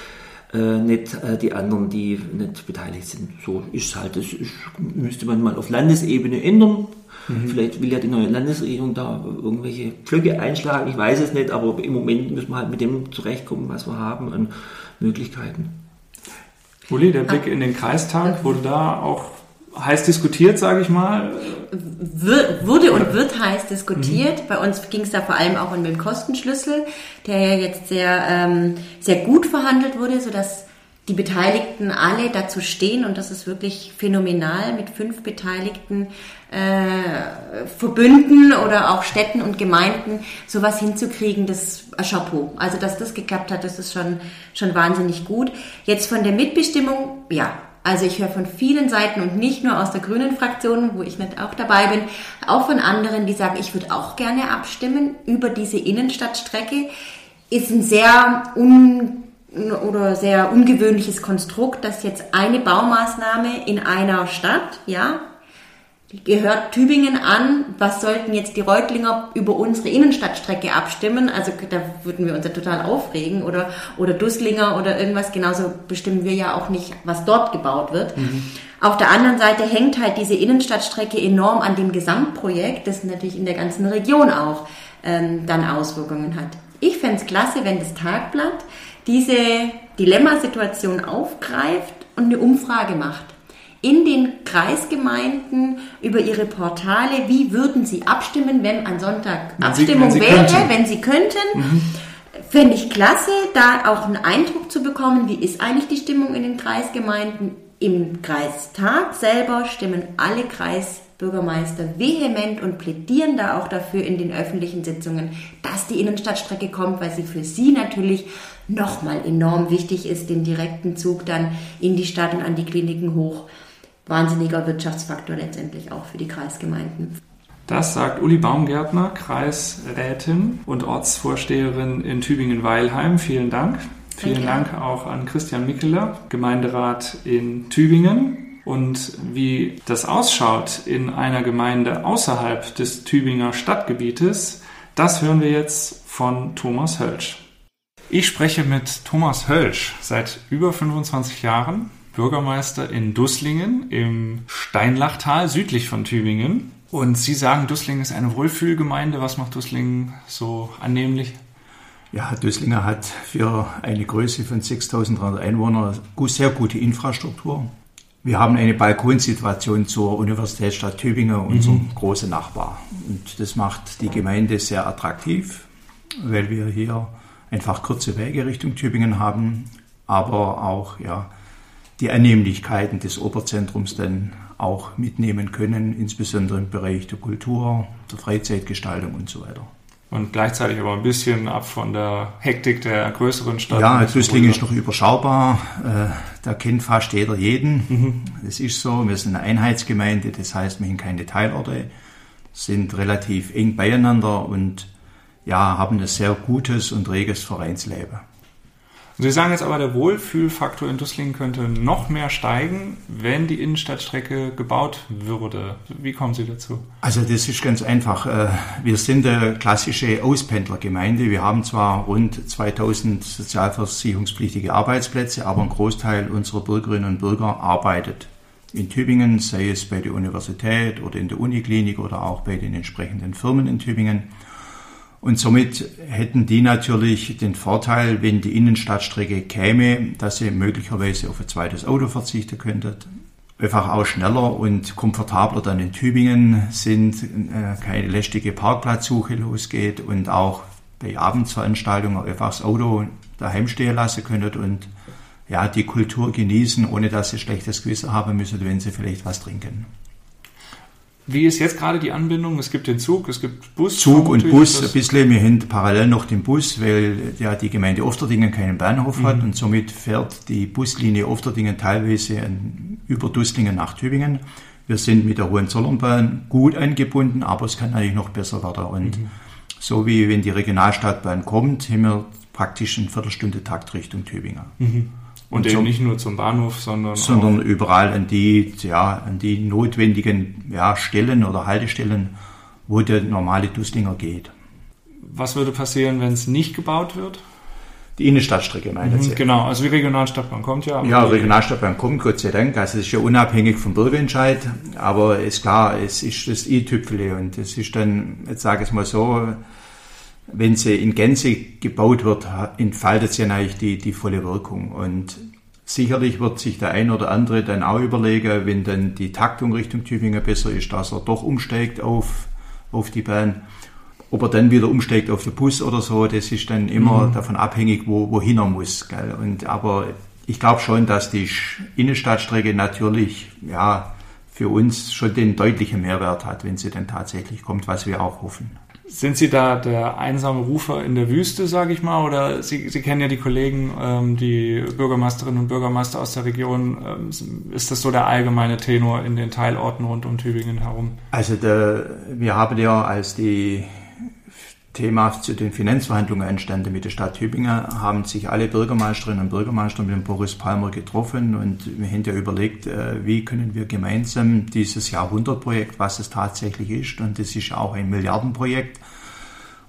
Speaker 3: äh, nicht äh, die anderen, die nicht beteiligt sind. So ist es halt. Das ist, müsste man mal auf Landesebene ändern. Mhm. Vielleicht will ja die neue Landesregierung da irgendwelche Pflöcke einschlagen. Ich weiß es nicht, aber im Moment müssen wir halt mit dem zurechtkommen, was wir haben an Möglichkeiten.
Speaker 1: Uli, der Blick in den Kreistag, wurde da auch heiß diskutiert, sage ich mal?
Speaker 2: Wir, wurde und wird heiß diskutiert. Mhm. Bei uns ging es da vor allem auch um den Kostenschlüssel, der ja jetzt sehr, ähm, sehr gut verhandelt wurde, sodass die Beteiligten alle dazu stehen und das ist wirklich phänomenal mit fünf Beteiligten äh, Verbünden oder auch Städten und Gemeinden sowas hinzukriegen, das äh, Chapeau. Also dass das geklappt hat, das ist schon schon wahnsinnig gut. Jetzt von der Mitbestimmung, ja, also ich höre von vielen Seiten und nicht nur aus der grünen Fraktion, wo ich nicht auch dabei bin, auch von anderen, die sagen, ich würde auch gerne abstimmen über diese Innenstadtstrecke. Ist ein sehr un oder sehr ungewöhnliches Konstrukt, dass jetzt eine Baumaßnahme in einer Stadt, ja, gehört Tübingen an, was sollten jetzt die Reutlinger über unsere Innenstadtstrecke abstimmen? Also da würden wir uns ja total aufregen oder, oder Dusslinger oder irgendwas. Genauso bestimmen wir ja auch nicht, was dort gebaut wird. Mhm. Auf der anderen Seite hängt halt diese Innenstadtstrecke enorm an dem Gesamtprojekt, das natürlich in der ganzen Region auch ähm, dann Auswirkungen hat. Ich fände es klasse, wenn das Tagblatt diese Dilemmasituation aufgreift und eine Umfrage macht in den Kreisgemeinden über ihre Portale, wie würden sie abstimmen, wenn an Sonntag wenn Abstimmung sie, wenn wäre, könnten. wenn sie könnten. Mhm. Fände ich klasse, da auch einen Eindruck zu bekommen, wie ist eigentlich die Stimmung in den Kreisgemeinden. Im Kreistag selber stimmen alle Kreisbürgermeister vehement und plädieren da auch dafür in den öffentlichen Sitzungen, dass die Innenstadtstrecke kommt, weil sie für sie natürlich nochmal enorm wichtig ist, den direkten Zug dann in die Stadt und an die Kliniken hoch wahnsinniger Wirtschaftsfaktor letztendlich auch für die Kreisgemeinden.
Speaker 1: Das sagt Uli Baumgärtner, Kreisrätin und Ortsvorsteherin in Tübingen-Weilheim. Vielen Dank. Vielen Dank auch an Christian Mickeler, Gemeinderat in Tübingen. Und wie das ausschaut in einer Gemeinde außerhalb des Tübinger Stadtgebietes, das hören wir jetzt von Thomas Hölsch. Ich spreche mit Thomas Hölsch seit über 25 Jahren Bürgermeister in Dusslingen im Steinlachtal südlich von Tübingen. Und Sie sagen, Dusslingen ist eine Wohlfühlgemeinde. Was macht Dusslingen so annehmlich?
Speaker 4: Ja, Dusslingen hat für eine Größe von 6.300 Einwohnern sehr gute Infrastruktur. Wir haben eine Balkonsituation zur Universitätsstadt Tübingen, unserem mhm. großen Nachbar. Und das macht die Gemeinde sehr attraktiv, weil wir hier einfach kurze Wege Richtung Tübingen haben, aber auch ja, die Annehmlichkeiten des Oberzentrums dann auch mitnehmen können, insbesondere im Bereich der Kultur, der Freizeitgestaltung und so weiter.
Speaker 1: Und gleichzeitig aber ein bisschen ab von der Hektik der größeren Stadt.
Speaker 4: Ja, Tüßling ist noch überschaubar. Äh, da kennt fast jeder jeden. Mhm. Das ist so. Wir sind eine Einheitsgemeinde, das heißt, wir haben keine Teilorte, sind relativ eng beieinander und ja, haben ein sehr gutes und reges Vereinsleben.
Speaker 1: Sie sagen jetzt aber, der Wohlfühlfaktor in Dusslingen könnte noch mehr steigen, wenn die Innenstadtstrecke gebaut würde. Wie kommen Sie dazu?
Speaker 4: Also das ist ganz einfach. Äh, wir sind eine klassische Auspendlergemeinde. Wir haben zwar rund 2000 sozialversicherungspflichtige Arbeitsplätze, aber ein Großteil unserer Bürgerinnen und Bürger arbeitet in Tübingen, sei es bei der Universität oder in der Uniklinik oder auch bei den entsprechenden Firmen in Tübingen. Und somit hätten die natürlich den Vorteil, wenn die Innenstadtstrecke käme, dass sie möglicherweise auf ein zweites Auto verzichten könnten. Einfach auch schneller und komfortabler dann in Tübingen sind, äh, keine lästige Parkplatzsuche losgeht und auch bei Abendsveranstaltungen einfach das Auto daheim stehen lassen können und ja, die Kultur genießen, ohne dass sie schlechtes Gewissen haben müssen, wenn sie vielleicht was trinken.
Speaker 1: Wie ist jetzt gerade die Anbindung? Es gibt den Zug, es gibt Bus.
Speaker 4: Zug und Bus, ein bisschen. Wir haben parallel noch den Bus, weil ja die Gemeinde Ofterdingen keinen Bahnhof mhm. hat und somit fährt die Buslinie Ofterdingen teilweise über Dusslingen nach Tübingen. Wir sind mit der Hohenzollernbahn gut angebunden, aber es kann eigentlich noch besser werden. Und mhm. so wie wenn die Regionalstadtbahn kommt, haben wir praktisch eine Viertelstunde Takt Richtung Tübingen.
Speaker 1: Mhm. Und, eben so, nicht nur zum Bahnhof, sondern
Speaker 4: sondern überall an die ja an die notwendigen ja, Stellen oder Haltestellen, wo der normale Dusslinger geht.
Speaker 1: Was würde passieren, wenn es nicht gebaut wird?
Speaker 4: Die Innenstadtstrecke meine
Speaker 1: mhm, Genau, also die Regionalstadtbahn kommt ja.
Speaker 4: Ja, Regionalstadtbahn kommt, Gott sei Dank. Also es ist ja unabhängig vom Bürgerentscheid, aber ist klar, es ist das i-Tüpfele und es ist dann, jetzt sage ich es mal so, wenn sie in Gänze gebaut wird, entfaltet sie eigentlich die, die volle Wirkung. Und sicherlich wird sich der ein oder andere dann auch überlegen, wenn dann die Taktung Richtung Tübingen besser ist, dass er doch umsteigt auf, auf die Bahn. Ob er dann wieder umsteigt auf den Bus oder so, das ist dann immer mhm. davon abhängig, wo, wohin er muss. Gell? Und, aber ich glaube schon, dass die Innenstadtstrecke natürlich ja, für uns schon den deutlichen Mehrwert hat, wenn sie denn tatsächlich kommt, was wir auch hoffen.
Speaker 1: Sind Sie da der einsame Rufer in der Wüste, sage ich mal, oder Sie, Sie kennen ja die Kollegen, ähm, die Bürgermeisterinnen und Bürgermeister aus der Region. Ähm, ist das so der allgemeine Tenor in den Teilorten rund um Tübingen herum?
Speaker 4: Also der, wir haben ja, als die Thema zu den Finanzverhandlungen entstanden mit der Stadt Tübingen, haben sich alle Bürgermeisterinnen und Bürgermeister mit dem Boris Palmer getroffen und wir haben ja überlegt, äh, wie können wir gemeinsam dieses Jahrhundertprojekt, was es tatsächlich ist, und das ist auch ein Milliardenprojekt,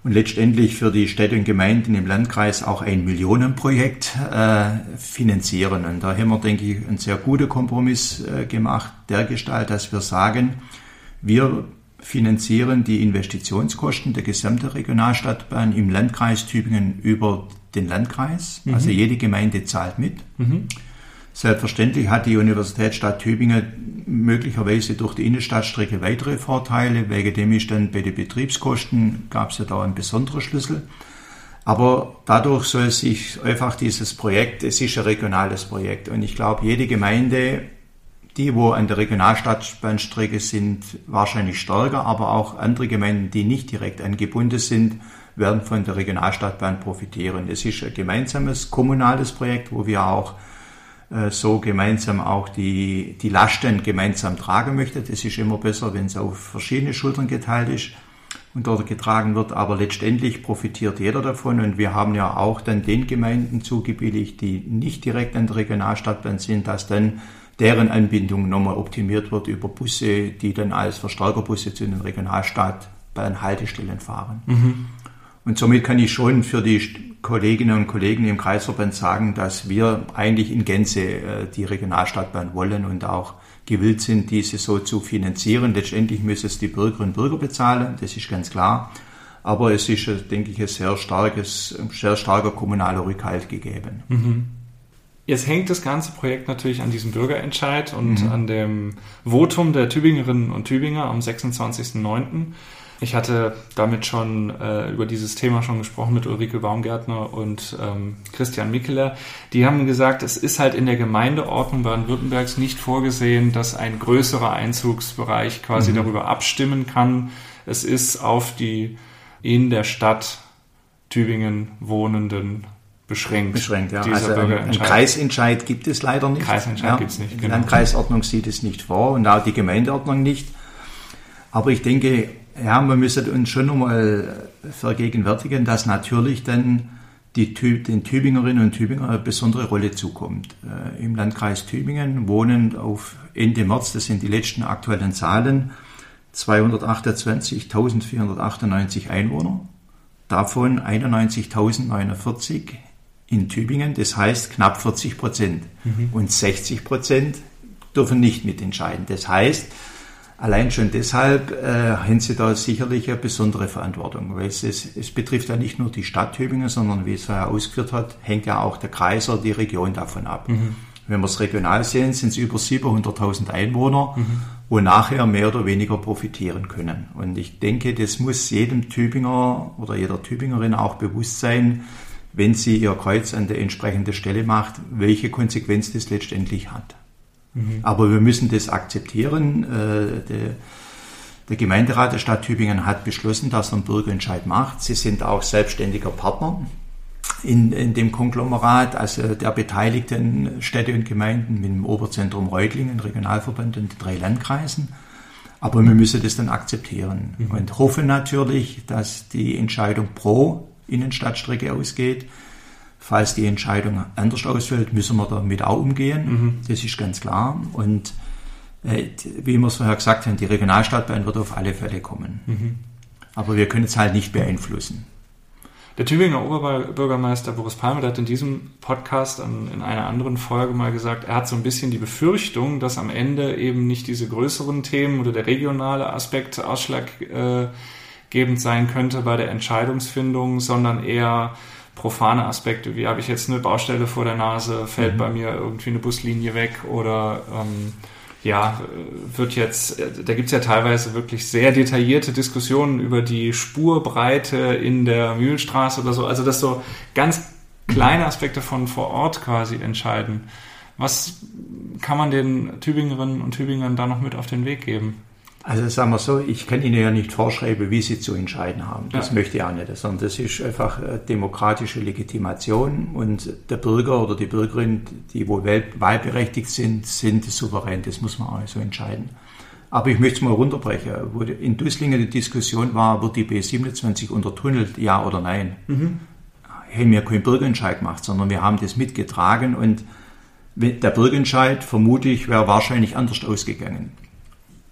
Speaker 4: und letztendlich für die Städte und Gemeinden im Landkreis auch ein Millionenprojekt äh, finanzieren. Und da haben wir, denke ich, einen sehr guten Kompromiss äh, gemacht, der Gestalt, dass wir sagen, wir finanzieren die Investitionskosten der gesamten Regionalstadtbahn im Landkreis Tübingen über den Landkreis. Mhm. Also jede Gemeinde zahlt mit. Mhm. Selbstverständlich hat die Universitätsstadt Tübingen möglicherweise durch die Innenstadtstrecke weitere Vorteile. Wegen dem ist dann bei den Betriebskosten gab es ja da einen besonderen Schlüssel. Aber dadurch soll sich einfach dieses Projekt, es ist ein regionales Projekt und ich glaube, jede Gemeinde die, wo an der Regionalstadtbahnstrecke sind, wahrscheinlich stärker, aber auch andere Gemeinden, die nicht direkt angebunden sind, werden von der Regionalstadtbahn profitieren. Es ist ein gemeinsames kommunales Projekt, wo wir auch äh, so gemeinsam auch die, die Lasten gemeinsam tragen möchten. Das ist immer besser, wenn es auf verschiedene Schultern geteilt ist und dort getragen wird, aber letztendlich profitiert jeder davon und wir haben ja auch dann den Gemeinden zugebilligt, die nicht direkt an der Regionalstadtbahn sind, dass dann deren Anbindung nochmal optimiert wird über Busse, die dann als Verstärkerbusse zu den Regionalstadt bei den Haltestellen fahren. Mhm. Und somit kann ich schon für die Kolleginnen und Kollegen im Kreisverband sagen, dass wir eigentlich in Gänze äh, die Regionalstadtbahn wollen und auch gewillt sind, diese so zu finanzieren. Letztendlich müssen es die Bürgerinnen und Bürger bezahlen, das ist ganz klar. Aber es ist, denke ich, ein sehr starkes, sehr starker kommunaler Rückhalt gegeben. Mhm.
Speaker 1: Jetzt hängt das ganze Projekt natürlich an diesem Bürgerentscheid und mhm. an dem Votum der Tübingerinnen und Tübinger am 26.09. Ich hatte damit schon äh, über dieses Thema schon gesprochen mit Ulrike Baumgärtner und ähm, Christian Mickeler. Die haben gesagt, es ist halt in der Gemeindeordnung Baden-Württembergs nicht vorgesehen, dass ein größerer Einzugsbereich quasi mhm. darüber abstimmen kann. Es ist auf die in der Stadt Tübingen wohnenden beschränkt.
Speaker 4: Beschränkt, ja. Also ein Kreisentscheid gibt es leider nicht.
Speaker 1: Kreisentscheid ja. gibt es nicht.
Speaker 4: Genau. Die Landkreisordnung sieht es nicht vor und auch die Gemeindeordnung nicht. Aber ich denke, ja, wir müssen uns schon nochmal vergegenwärtigen, dass natürlich dann die, den Tübingerinnen und Tübinger eine besondere Rolle zukommt. Äh, Im Landkreis Tübingen wohnen auf Ende März, das sind die letzten aktuellen Zahlen, 228.498 Einwohner, davon 91.049 in Tübingen, das heißt knapp 40 Prozent. Mhm. Und 60 Prozent dürfen nicht mitentscheiden. Das heißt, allein schon deshalb äh, haben sie da sicherlich eine besondere Verantwortung, weil es, es betrifft ja nicht nur die Stadt Tübingen, sondern wie es vorher ausgeführt hat, hängt ja auch der Kreis oder die Region davon ab. Mhm. Wenn wir es regional sehen, sind es über 700.000 Einwohner, mhm. wo nachher mehr oder weniger profitieren können. Und ich denke, das muss jedem Tübinger oder jeder Tübingerin auch bewusst sein, wenn sie ihr Kreuz an der entsprechenden Stelle macht, welche Konsequenz das letztendlich hat. Mhm. Aber wir müssen das akzeptieren. Äh, der, der Gemeinderat der Stadt Tübingen hat beschlossen, dass er einen Bürgerentscheid macht. Sie sind auch selbstständiger Partner in, in dem Konglomerat, also der beteiligten Städte und Gemeinden mit dem Oberzentrum Reutlingen, Regionalverband und drei Landkreisen. Aber wir müssen das dann akzeptieren mhm. und hoffen natürlich, dass die Entscheidung pro Innenstadtstrecke ausgeht. Falls die Entscheidung anders ausfällt, müssen wir damit auch umgehen. Mhm. Das ist ganz klar. Und äh, wie wir es vorher gesagt haben, die Regionalstadtbahn wird auf alle Fälle kommen. Mhm. Aber wir können es halt nicht beeinflussen.
Speaker 1: Der Tübinger Oberbürgermeister Boris Palmer hat in diesem Podcast in einer anderen Folge mal gesagt, er hat so ein bisschen die Befürchtung, dass am Ende eben nicht diese größeren Themen oder der regionale Aspekt Ausschlag äh, ausschlaggebend sein könnte bei der Entscheidungsfindung, sondern eher profane Aspekte, wie habe ich jetzt eine Baustelle vor der Nase, fällt mhm. bei mir irgendwie eine Buslinie weg oder ähm, ja, wird jetzt, da gibt es ja teilweise wirklich sehr detaillierte Diskussionen über die Spurbreite in der Mühlenstraße oder so, also dass so ganz kleine Aspekte von vor Ort quasi entscheiden. Was kann man den Tübingerinnen und Tübingern da noch mit auf den Weg geben?
Speaker 4: Also sagen wir so, ich kann Ihnen ja nicht vorschreiben, wie Sie zu entscheiden haben. Das
Speaker 1: Ja.
Speaker 4: möchte ich auch nicht, sondern das ist einfach äh, demokratische Legitimation und der Bürger oder die Bürgerin, die wohl wahlberechtigt sind, sind souverän. Das muss man auch so entscheiden. Aber ich möchte es mal runterbrechen. Wo in Dusslingen die Diskussion war, wird die B27 untertunnelt, ja oder nein? Haben wir keinen Bürgerentscheid gemacht, sondern wir haben das mitgetragen und der Bürgerentscheid, vermute ich, wäre wahrscheinlich anders ausgegangen.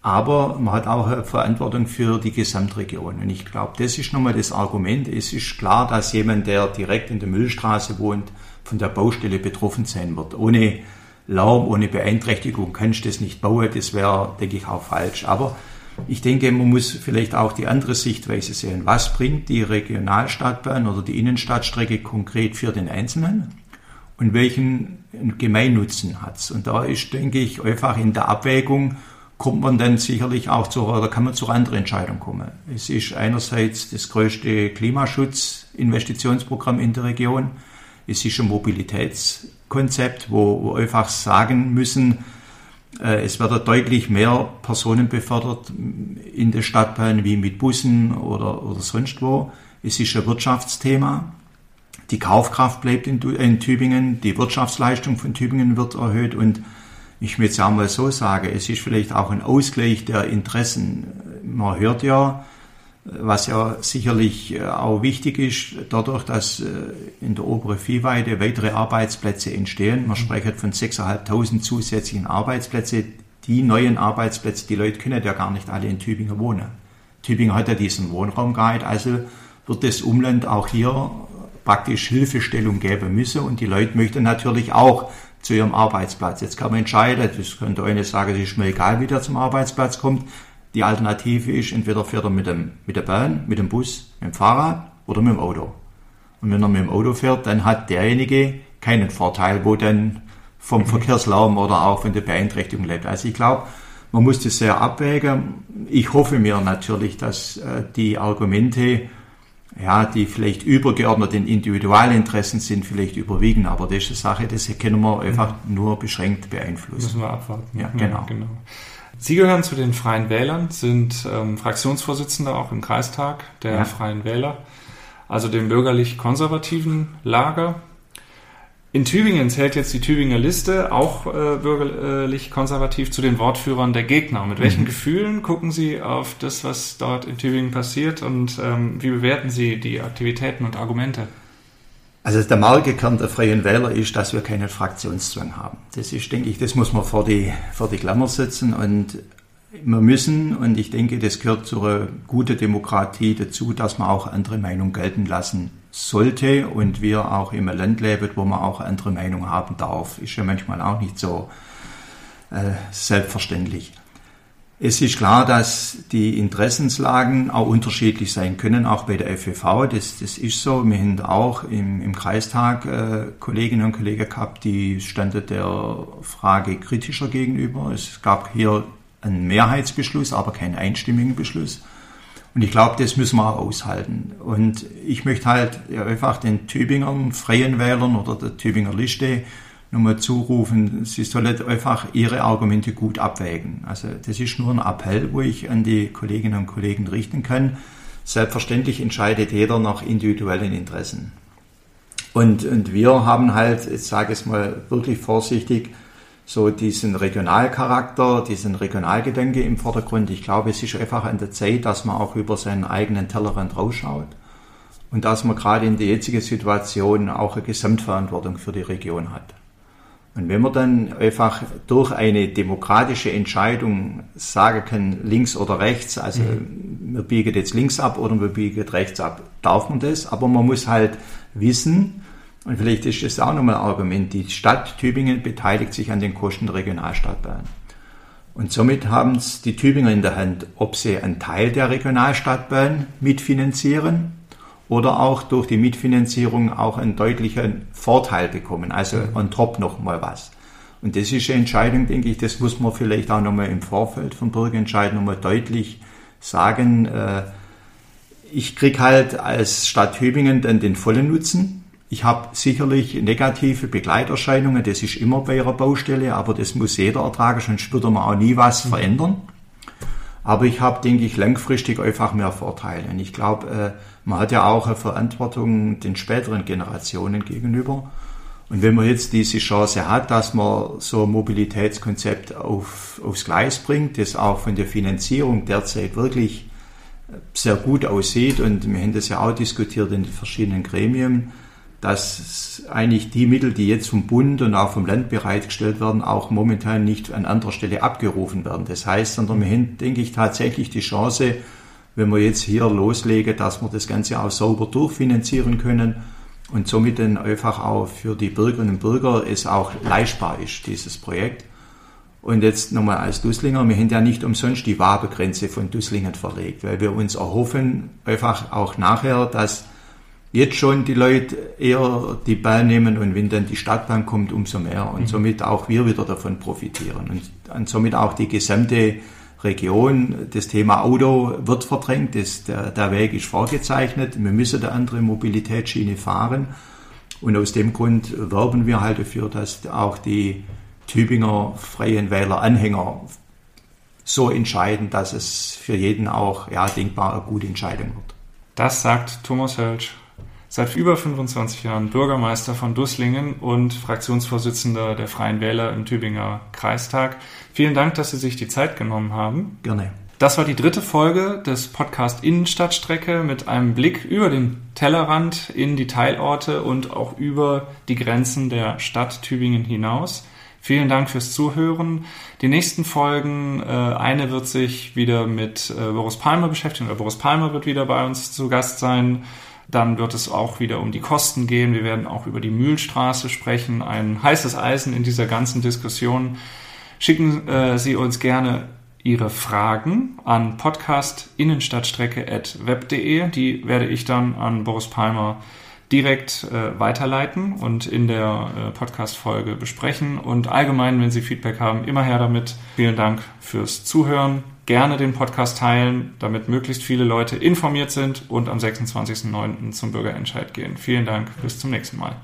Speaker 4: Aber man hat auch Verantwortung für die Gesamtregion. Und ich glaube, das ist nochmal das Argument. Es ist klar, dass jemand, der direkt in der Müllstraße wohnt, von der Baustelle betroffen sein wird. Ohne Lärm, ohne Beeinträchtigung kannst du das nicht bauen. Das wäre, denke ich, auch falsch. Aber ich denke, man muss vielleicht auch die andere Sichtweise sehen. Was bringt die Regionalstadtbahn oder die Innenstadtstrecke konkret für den Einzelnen? und welchen Gemeinnutzen hat's. Und da ist, denke ich, einfach in der Abwägung kommt man dann sicherlich auch zu, oder kann man zu anderen Entscheidung kommen. Es ist einerseits das größte Klimaschutzinvestitionsprogramm in der Region. Es ist ein Mobilitätskonzept, wo, wo einfach sagen müssen, äh, es werden deutlich mehr Personen befördert in der Stadtbahn wie mit Bussen oder, oder sonst wo. Es ist ein Wirtschaftsthema. Die Kaufkraft bleibt in, in Tübingen, die Wirtschaftsleistung von Tübingen wird erhöht und ich will jetzt auch mal so sagen, es ist vielleicht auch ein Ausgleich der Interessen. Man hört ja, was ja sicherlich äh, auch wichtig ist, dadurch, dass äh, in der oberen Viehweide weitere Arbeitsplätze entstehen. Man spricht von 6.500 zusätzlichen Arbeitsplätze. Die neuen Arbeitsplätze, die Leute können ja gar nicht alle in Tübingen wohnen. Tübingen hat ja diesen Wohnraum gehabt, also wird das Umland auch hier praktisch Hilfestellung geben müssen und die Leute möchten natürlich auch zu ihrem Arbeitsplatz. Jetzt kann man entscheiden, das könnte eine sagen, es ist mir egal, wie der zum Arbeitsplatz kommt. Die Alternative ist, entweder fährt er mit, dem, mit der Bahn, mit dem Bus, mit dem Fahrrad oder mit dem Auto. Und wenn er mit dem Auto fährt, dann hat derjenige keinen Vorteil, wo dann vom Verkehrslärm oder auch von der Beeinträchtigung lebt. Also ich glaube, man muss das sehr abwägen. Ich hoffe mir natürlich, dass äh, die Argumente, ja, die vielleicht übergeordnet den Individualinteressen sind, vielleicht überwiegen. Aber das ist eine Sache, das können wir einfach nur beschränkt beeinflussen.
Speaker 1: Müssen wir abwarten.
Speaker 4: Ja, genau.
Speaker 1: Sie gehören zu den Freien Wählern, sind ähm, Fraktionsvorsitzender auch im Kreistag der
Speaker 4: Ja.
Speaker 1: Freien Wähler, also dem bürgerlich-konservativen Lager. In Tübingen zählt jetzt die Tübinger Liste auch äh, bürgerlich-konservativ zu den Wortführern der Gegner. Mit welchen Gefühlen gucken Sie auf das, was dort in Tübingen passiert und ähm, wie bewerten Sie die Aktivitäten und Argumente?
Speaker 4: Also der Markekern der Freien Wähler ist, dass wir keinen Fraktionszwang haben. Das ist, denke ich, das muss man vor die, vor die Klammer setzen und wir müssen, und ich denke, das gehört zu einer guten Demokratie dazu, dass man auch andere Meinungen gelten lassen sollte und wir auch im Land leben, wo man auch andere Meinung haben darf. Ist ja manchmal auch nicht so äh, selbstverständlich. Es ist klar, dass die Interessenslagen auch unterschiedlich sein können, auch bei der FEV. Das, das ist so. Wir haben auch im, im Kreistag äh, Kolleginnen und Kollegen gehabt, die standen der Frage kritischer gegenüber. Es gab hier einen Mehrheitsbeschluss, aber keinen einstimmigen Beschluss. Und ich glaube, das müssen wir auch aushalten. Und ich möchte halt einfach den Tübingern, Freien Wählern oder der Tübinger Liste nochmal zurufen, sie sollen einfach ihre Argumente gut abwägen. Also das ist nur ein Appell, wo ich an die Kolleginnen und Kollegen richten kann. Selbstverständlich entscheidet jeder nach individuellen Interessen. Und, und wir haben halt, jetzt sage ich es mal wirklich vorsichtig, so diesen Regionalcharakter, diesen Regionalgedanke im Vordergrund. Ich glaube, es ist einfach an der Zeit, dass man auch über seinen eigenen Tellerrand rausschaut und dass man gerade in der jetzigen Situation auch eine Gesamtverantwortung für die Region hat. Und wenn man dann einfach durch eine demokratische Entscheidung sagen kann, links oder rechts, also wir biegen jetzt links ab oder wir biegen rechts ab, darf man das, aber man muss halt wissen, und vielleicht ist das auch nochmal ein Argument, die Stadt Tübingen beteiligt sich an den Kosten der Regionalstadtbahn. Und somit haben es die Tübinger in der Hand, ob sie einen Teil der Regionalstadtbahn mitfinanzieren oder auch durch die Mitfinanzierung auch einen deutlichen Vorteil bekommen, also on top noch mal was. Und das ist eine Entscheidung, denke ich, das muss man vielleicht auch nochmal im Vorfeld vom Bürgerentscheid nochmal deutlich sagen. Äh, ich krieg halt als Stadt Tübingen dann den vollen Nutzen, Ich habe sicherlich negative Begleiterscheinungen, das ist immer bei Ihrer Baustelle, aber das muss jeder ertragen, sonst würde man auch nie was verändern. Aber ich habe, denke ich, langfristig einfach mehr Vorteile. Und ich glaube, äh, man hat ja auch eine Verantwortung den späteren Generationen gegenüber. Und wenn man jetzt diese Chance hat, dass man so ein Mobilitätskonzept auf, aufs Gleis bringt, das auch von der Finanzierung derzeit wirklich sehr gut aussieht, und wir haben das ja auch diskutiert in den verschiedenen Gremien, dass eigentlich die Mittel, die jetzt vom Bund und auch vom Land bereitgestellt werden, auch momentan nicht an anderer Stelle abgerufen werden. Das heißt, sondern wir haben, denke ich, tatsächlich die Chance, wenn wir jetzt hier loslegen, dass wir das Ganze auch sauber durchfinanzieren können und somit dann einfach auch für die Bürgerinnen und Bürger es auch leistbar ist, dieses Projekt. Und jetzt nochmal als Dusslinger, wir haben ja nicht umsonst die Wabegrenze von Dusslingen verlegt, weil wir uns erhoffen, einfach auch nachher, dass jetzt schon die Leute eher die Bahn nehmen und wenn dann die Stadtbahn kommt, umso mehr. Und mhm. somit auch wir wieder davon profitieren. Und, und somit auch die gesamte Region. Das Thema Auto wird verdrängt, das, der, der Weg ist vorgezeichnet. Wir müssen eine andere Mobilitätsschiene fahren. Und aus dem Grund werben wir halt dafür, dass auch die Tübinger Freien Wähler Anhänger so entscheiden, dass es für jeden auch ja, denkbar eine gute Entscheidung wird.
Speaker 1: Das sagt Thomas Hölsch, seit über 25 Jahren Bürgermeister von Dusslingen und Fraktionsvorsitzender der Freien Wähler im Tübinger Kreistag. Vielen Dank, dass Sie sich die Zeit genommen haben.
Speaker 4: Gerne.
Speaker 1: Das war die dritte Folge des Podcast Innenstadtstrecke mit einem Blick über den Tellerrand in die Teilorte und auch über die Grenzen der Stadt Tübingen hinaus. Vielen Dank fürs Zuhören. Die nächsten Folgen, äh, eine wird sich wieder mit äh, Boris Palmer beschäftigen, oder Boris Palmer wird wieder bei uns zu Gast sein. Dann wird es auch wieder um die Kosten gehen. Wir werden auch über die Mühlstraße sprechen. Ein heißes Eisen in dieser ganzen Diskussion. Schicken äh, Sie uns gerne Ihre Fragen an podcastinnenstadtstrecke.web.de. Die werde ich dann an Boris Palmer direkt äh, weiterleiten und in der äh, Podcast-Folge besprechen. Und allgemein, wenn Sie Feedback haben, immer her damit. Vielen Dank fürs Zuhören gerne den Podcast teilen, damit möglichst viele Leute informiert sind und am 26.09. zum Bürgerentscheid gehen. Vielen Dank, bis zum nächsten Mal.